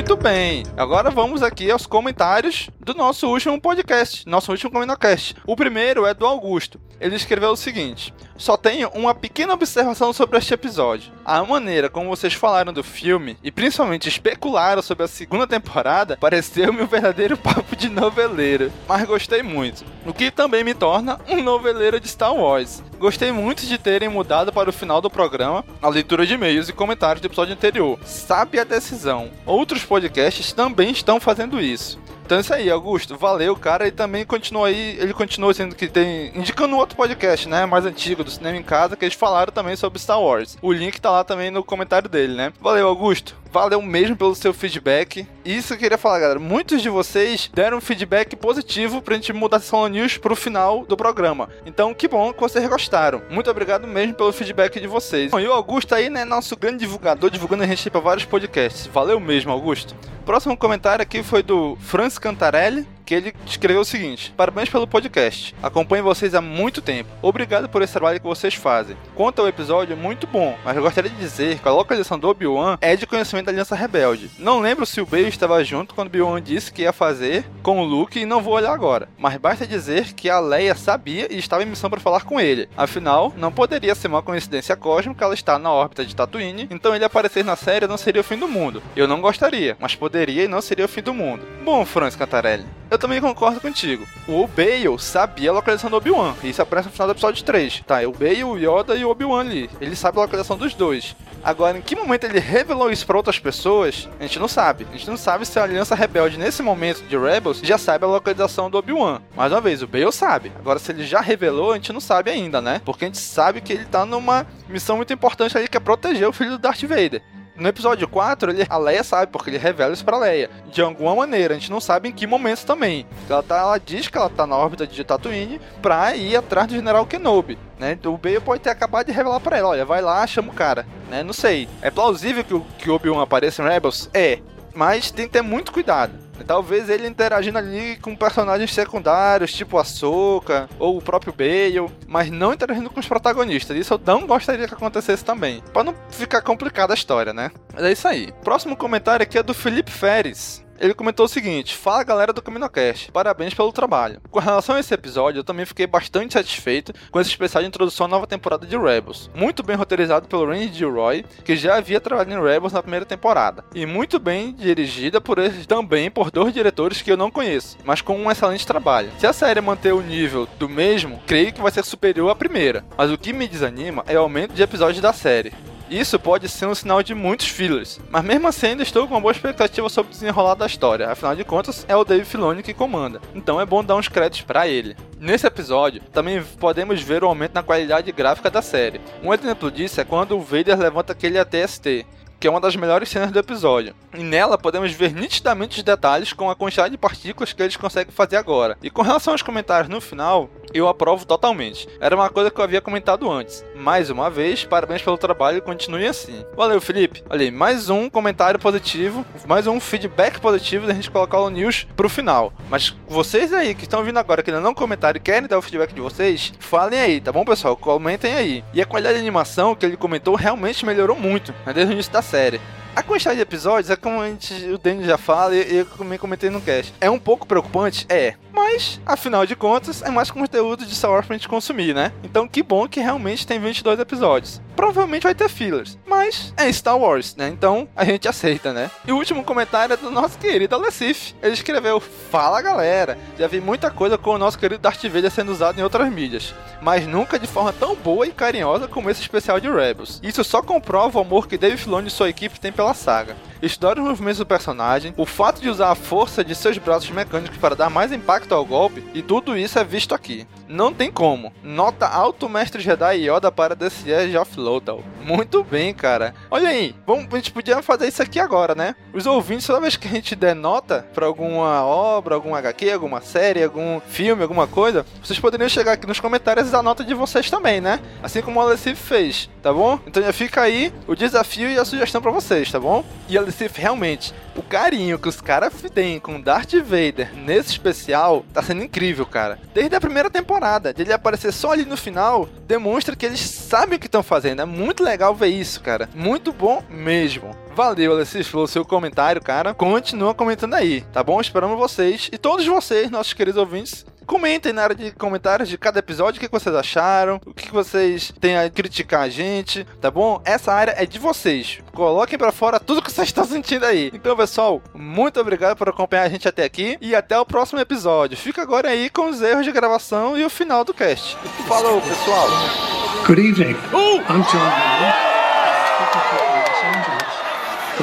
Muito bem, agora vamos aqui aos comentários do nosso último podcast, nosso último CominoCast. O primeiro é do Augusto. Ele escreveu o seguinte: Só tenho uma pequena observação sobre este episódio. A maneira como vocês falaram do filme e principalmente especularam sobre a segunda temporada pareceu-me um verdadeiro papo de noveleiro, mas gostei muito. O que também me torna um noveleiro de Star Wars. Gostei muito de terem mudado para o final do programa a leitura de e-mails e comentários do episódio anterior. Sabe a decisão. Outros podcasts também estão fazendo isso. Então é isso aí, Augusto. Valeu, cara. E também continua aí, ele continua sendo que tem. Indicando outro podcast, né? Mais antigo, do Cinema em Casa, que eles falaram também sobre Star Wars. O link tá lá também no comentário dele, né? Valeu, Augusto. Valeu mesmo pelo seu feedback. Isso eu queria falar, galera. Muitos de vocês deram feedback positivo pra gente mudar a Solo News pro final do programa. Então, que bom que vocês gostaram. Muito obrigado mesmo pelo feedback de vocês. Bom, e o Augusto aí, né, nosso grande divulgador, divulgando a gente para vários podcasts. Valeu mesmo, Augusto. Próximo comentário aqui foi do Franz Cantarelli, que ele escreveu o seguinte: Parabéns pelo podcast. Acompanho vocês há muito tempo. Obrigado por esse trabalho que vocês fazem. Quanto ao episódio, muito bom, mas eu gostaria de dizer que a localização do Obi-Wan é de conhecimento da Aliança Rebelde. Não lembro se o Bale estava junto quando Obi-Wan disse que ia fazer com o Luke e não vou olhar agora. Mas basta dizer que a Leia sabia e estava em missão para falar com ele. Afinal, não poderia ser uma coincidência cósmica ela estar na órbita de Tatooine, então ele aparecer na série não seria o fim do mundo. Eu não gostaria, mas poderia e não seria o fim do mundo. Bom, Franz Cantarelli, eu também concordo contigo. O Bale sabia a localização do Obi-Wan. Isso aparece no final do episódio 3. Tá, é o Bale, o Yoda e o Obi-Wan ali. Ele sabe a localização dos dois. Agora, em que momento ele revelou isso para outras pessoas, a gente não sabe. A gente não sabe se a Aliança Rebelde, nesse momento de Rebels, já sabe a localização do Obi-Wan. Mais uma vez, o Bale sabe. Agora, se ele já revelou, a gente não sabe ainda, né? Porque a gente sabe que ele tá numa missão muito importante ali, que é proteger o filho do Darth Vader. No episódio 4, ele, a Leia sabe, porque ele revela isso pra Leia. De alguma maneira, a gente não sabe em que momento também. Ela, tá, ela diz que ela tá na órbita de Tatooine pra ir atrás do General Kenobi. Né? O Bale pode ter acabado de revelar pra ela, olha, vai lá, chama o cara. Né? Não sei. É plausível que o que Obi-Wan apareça em Rebels? É. Mas tem que ter muito cuidado. Talvez ele interagindo ali com personagens secundários, tipo a Soca ou o próprio Bale, mas não interagindo com os protagonistas. Isso eu não gostaria que acontecesse também. Pra não ficar complicada a história, né? Mas é isso aí. Próximo comentário aqui é do Felipe Feres. Ele comentou o seguinte: Fala galera do CaminoCast, parabéns pelo trabalho. Com relação a esse episódio, eu também fiquei bastante satisfeito com esse especial de introdução à nova temporada de Rebels. Muito bem roteirizado pelo Randy Gilroy, que já havia trabalhado em Rebels na primeira temporada, e muito bem dirigida por eles também por dois diretores que eu não conheço, mas com um excelente trabalho. Se a série manter o nível do mesmo, creio que vai ser superior à primeira, mas o que me desanima é o aumento de episódios da série. Isso pode ser um sinal de muitos fillers, mas mesmo assim ainda estou com uma boa expectativa sobre o desenrolar da história, afinal de contas é o Dave Filoni que comanda, então é bom dar uns créditos para ele. Nesse episódio, também podemos ver o aumento na qualidade gráfica da série. Um exemplo disso é quando o Vader levanta aquele ATST, que é uma das melhores cenas do episódio. E nela podemos ver nitidamente os detalhes com a quantidade de partículas que eles conseguem fazer agora. E com relação aos comentários no final, eu aprovo totalmente. Era uma coisa que eu havia comentado antes. Mais uma vez, parabéns pelo trabalho e continue assim. Valeu, Felipe. Olha mais um comentário positivo, mais um feedback positivo da gente colocar o news pro final. Mas vocês aí que estão vindo agora, que ainda não comentaram e querem dar o feedback de vocês, falem aí, tá bom, pessoal? Comentem aí. E a qualidade de animação que ele comentou realmente melhorou muito, né, desde o início da série. A quantidade de episódios é como a gente, o Danny já fala e eu também comentei no cast. É um pouco preocupante? É. Mas, afinal de contas, é mais conteúdo de Star Wars pra gente consumir, né? Então que bom que realmente tem 22 episódios. Provavelmente vai ter fillers, mas é Star Wars, né? Então a gente aceita, né? E o último comentário é do nosso querido Alessif. Ele escreveu: Fala galera, já vi muita coisa com o nosso querido Darth Vader sendo usado em outras mídias, mas nunca de forma tão boa e carinhosa como esse especial de Rebels. Isso só comprova o amor que Dave Filoni e sua equipe têm pela saga. Estudar os movimentos do personagem, o fato de usar a força de seus braços mecânicos para dar mais impacto ao golpe, e tudo isso é visto aqui. Não tem como. Nota alto Mestre Jedi Yoda para The Siege of Lothal. Muito bem, cara. Olha aí, vamos, a gente podia fazer isso aqui agora, né? Os ouvintes, toda vez que a gente der nota para alguma obra, algum HQ, alguma série, algum filme, alguma coisa, vocês poderiam chegar aqui nos comentários e dar nota de vocês também, né? Assim como o Alessif fez, tá bom? Então já fica aí o desafio e a sugestão para vocês, tá bom? E Sif, realmente, o carinho que os caras têm com Darth Vader nesse especial tá sendo incrível, cara. Desde a primeira temporada, de ele aparecer só ali no final, demonstra que eles sabem o que estão fazendo. É muito legal ver isso, cara. Muito bom mesmo. Valeu, Alessis, pelo seu comentário, cara. Continua comentando aí, tá bom? Esperamos vocês e todos vocês, nossos queridos ouvintes, Comentem na área de comentários de cada episódio o que vocês acharam, o que vocês têm a criticar a gente, tá bom? Essa área é de vocês. Coloquem para fora tudo que vocês estão sentindo aí. Então, pessoal, muito obrigado por acompanhar a gente até aqui e até o próximo episódio. Fica agora aí com os erros de gravação e o final do cast. Falou, pessoal. Good evening. I'm John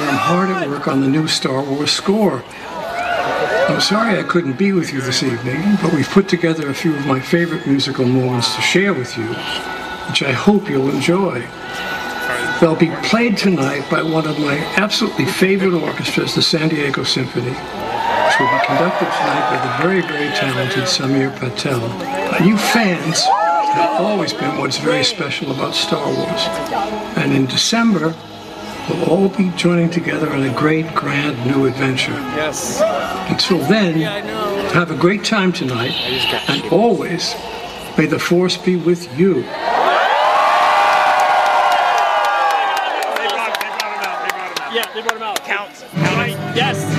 I'm hard at work on the new Star Wars score. I'm sorry I couldn't be with you this evening, but we've put together a few of my favorite musical moments to share with you, which I hope you'll enjoy. They'll be played tonight by one of my absolutely favorite orchestras, the San Diego Symphony, which will be conducted tonight by the very, very talented Samir Patel. You fans have always been what's very special about Star Wars. And in December, we'll all be joining together on a great, grand new adventure. Yes. Until then, have a great time tonight, and always may the Force be with you. Yeah, they brought him out. Counts. Right. Yes.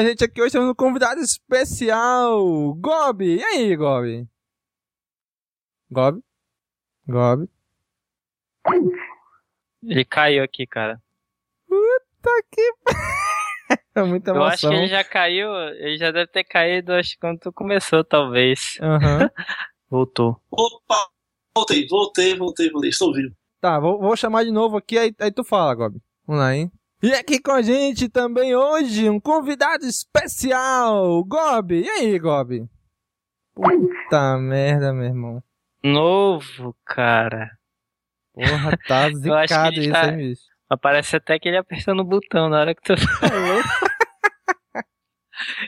A gente aqui hoje temos um convidado especial, Gobi. E aí, Gobi? Gobi? Gobi? Ele caiu aqui, cara. Puta que. é muita Eu acho emoção. que ele já caiu, ele já deve ter caído, acho que quando tu começou, talvez. Aham. Voltou. Opa, voltei, voltei, voltei, voltei. Estou vivo. Tá, vou, vou chamar de novo aqui, aí, aí tu fala, Gobi. Vamos lá, hein? E aqui com a gente também hoje um convidado especial, Gobi. E aí, Gobi? Puta merda, meu irmão. Novo, cara. Porra, tá zicado ele isso, tá- hein, bicho? Mas parece até que ele apertando o botão na hora que tu falou.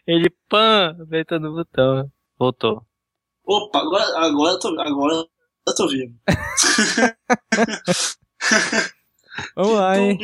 ele pã, apertando o botão. Voltou. Opa, agora, agora, eu, tô, agora eu tô vivo. Vamos lá, hein?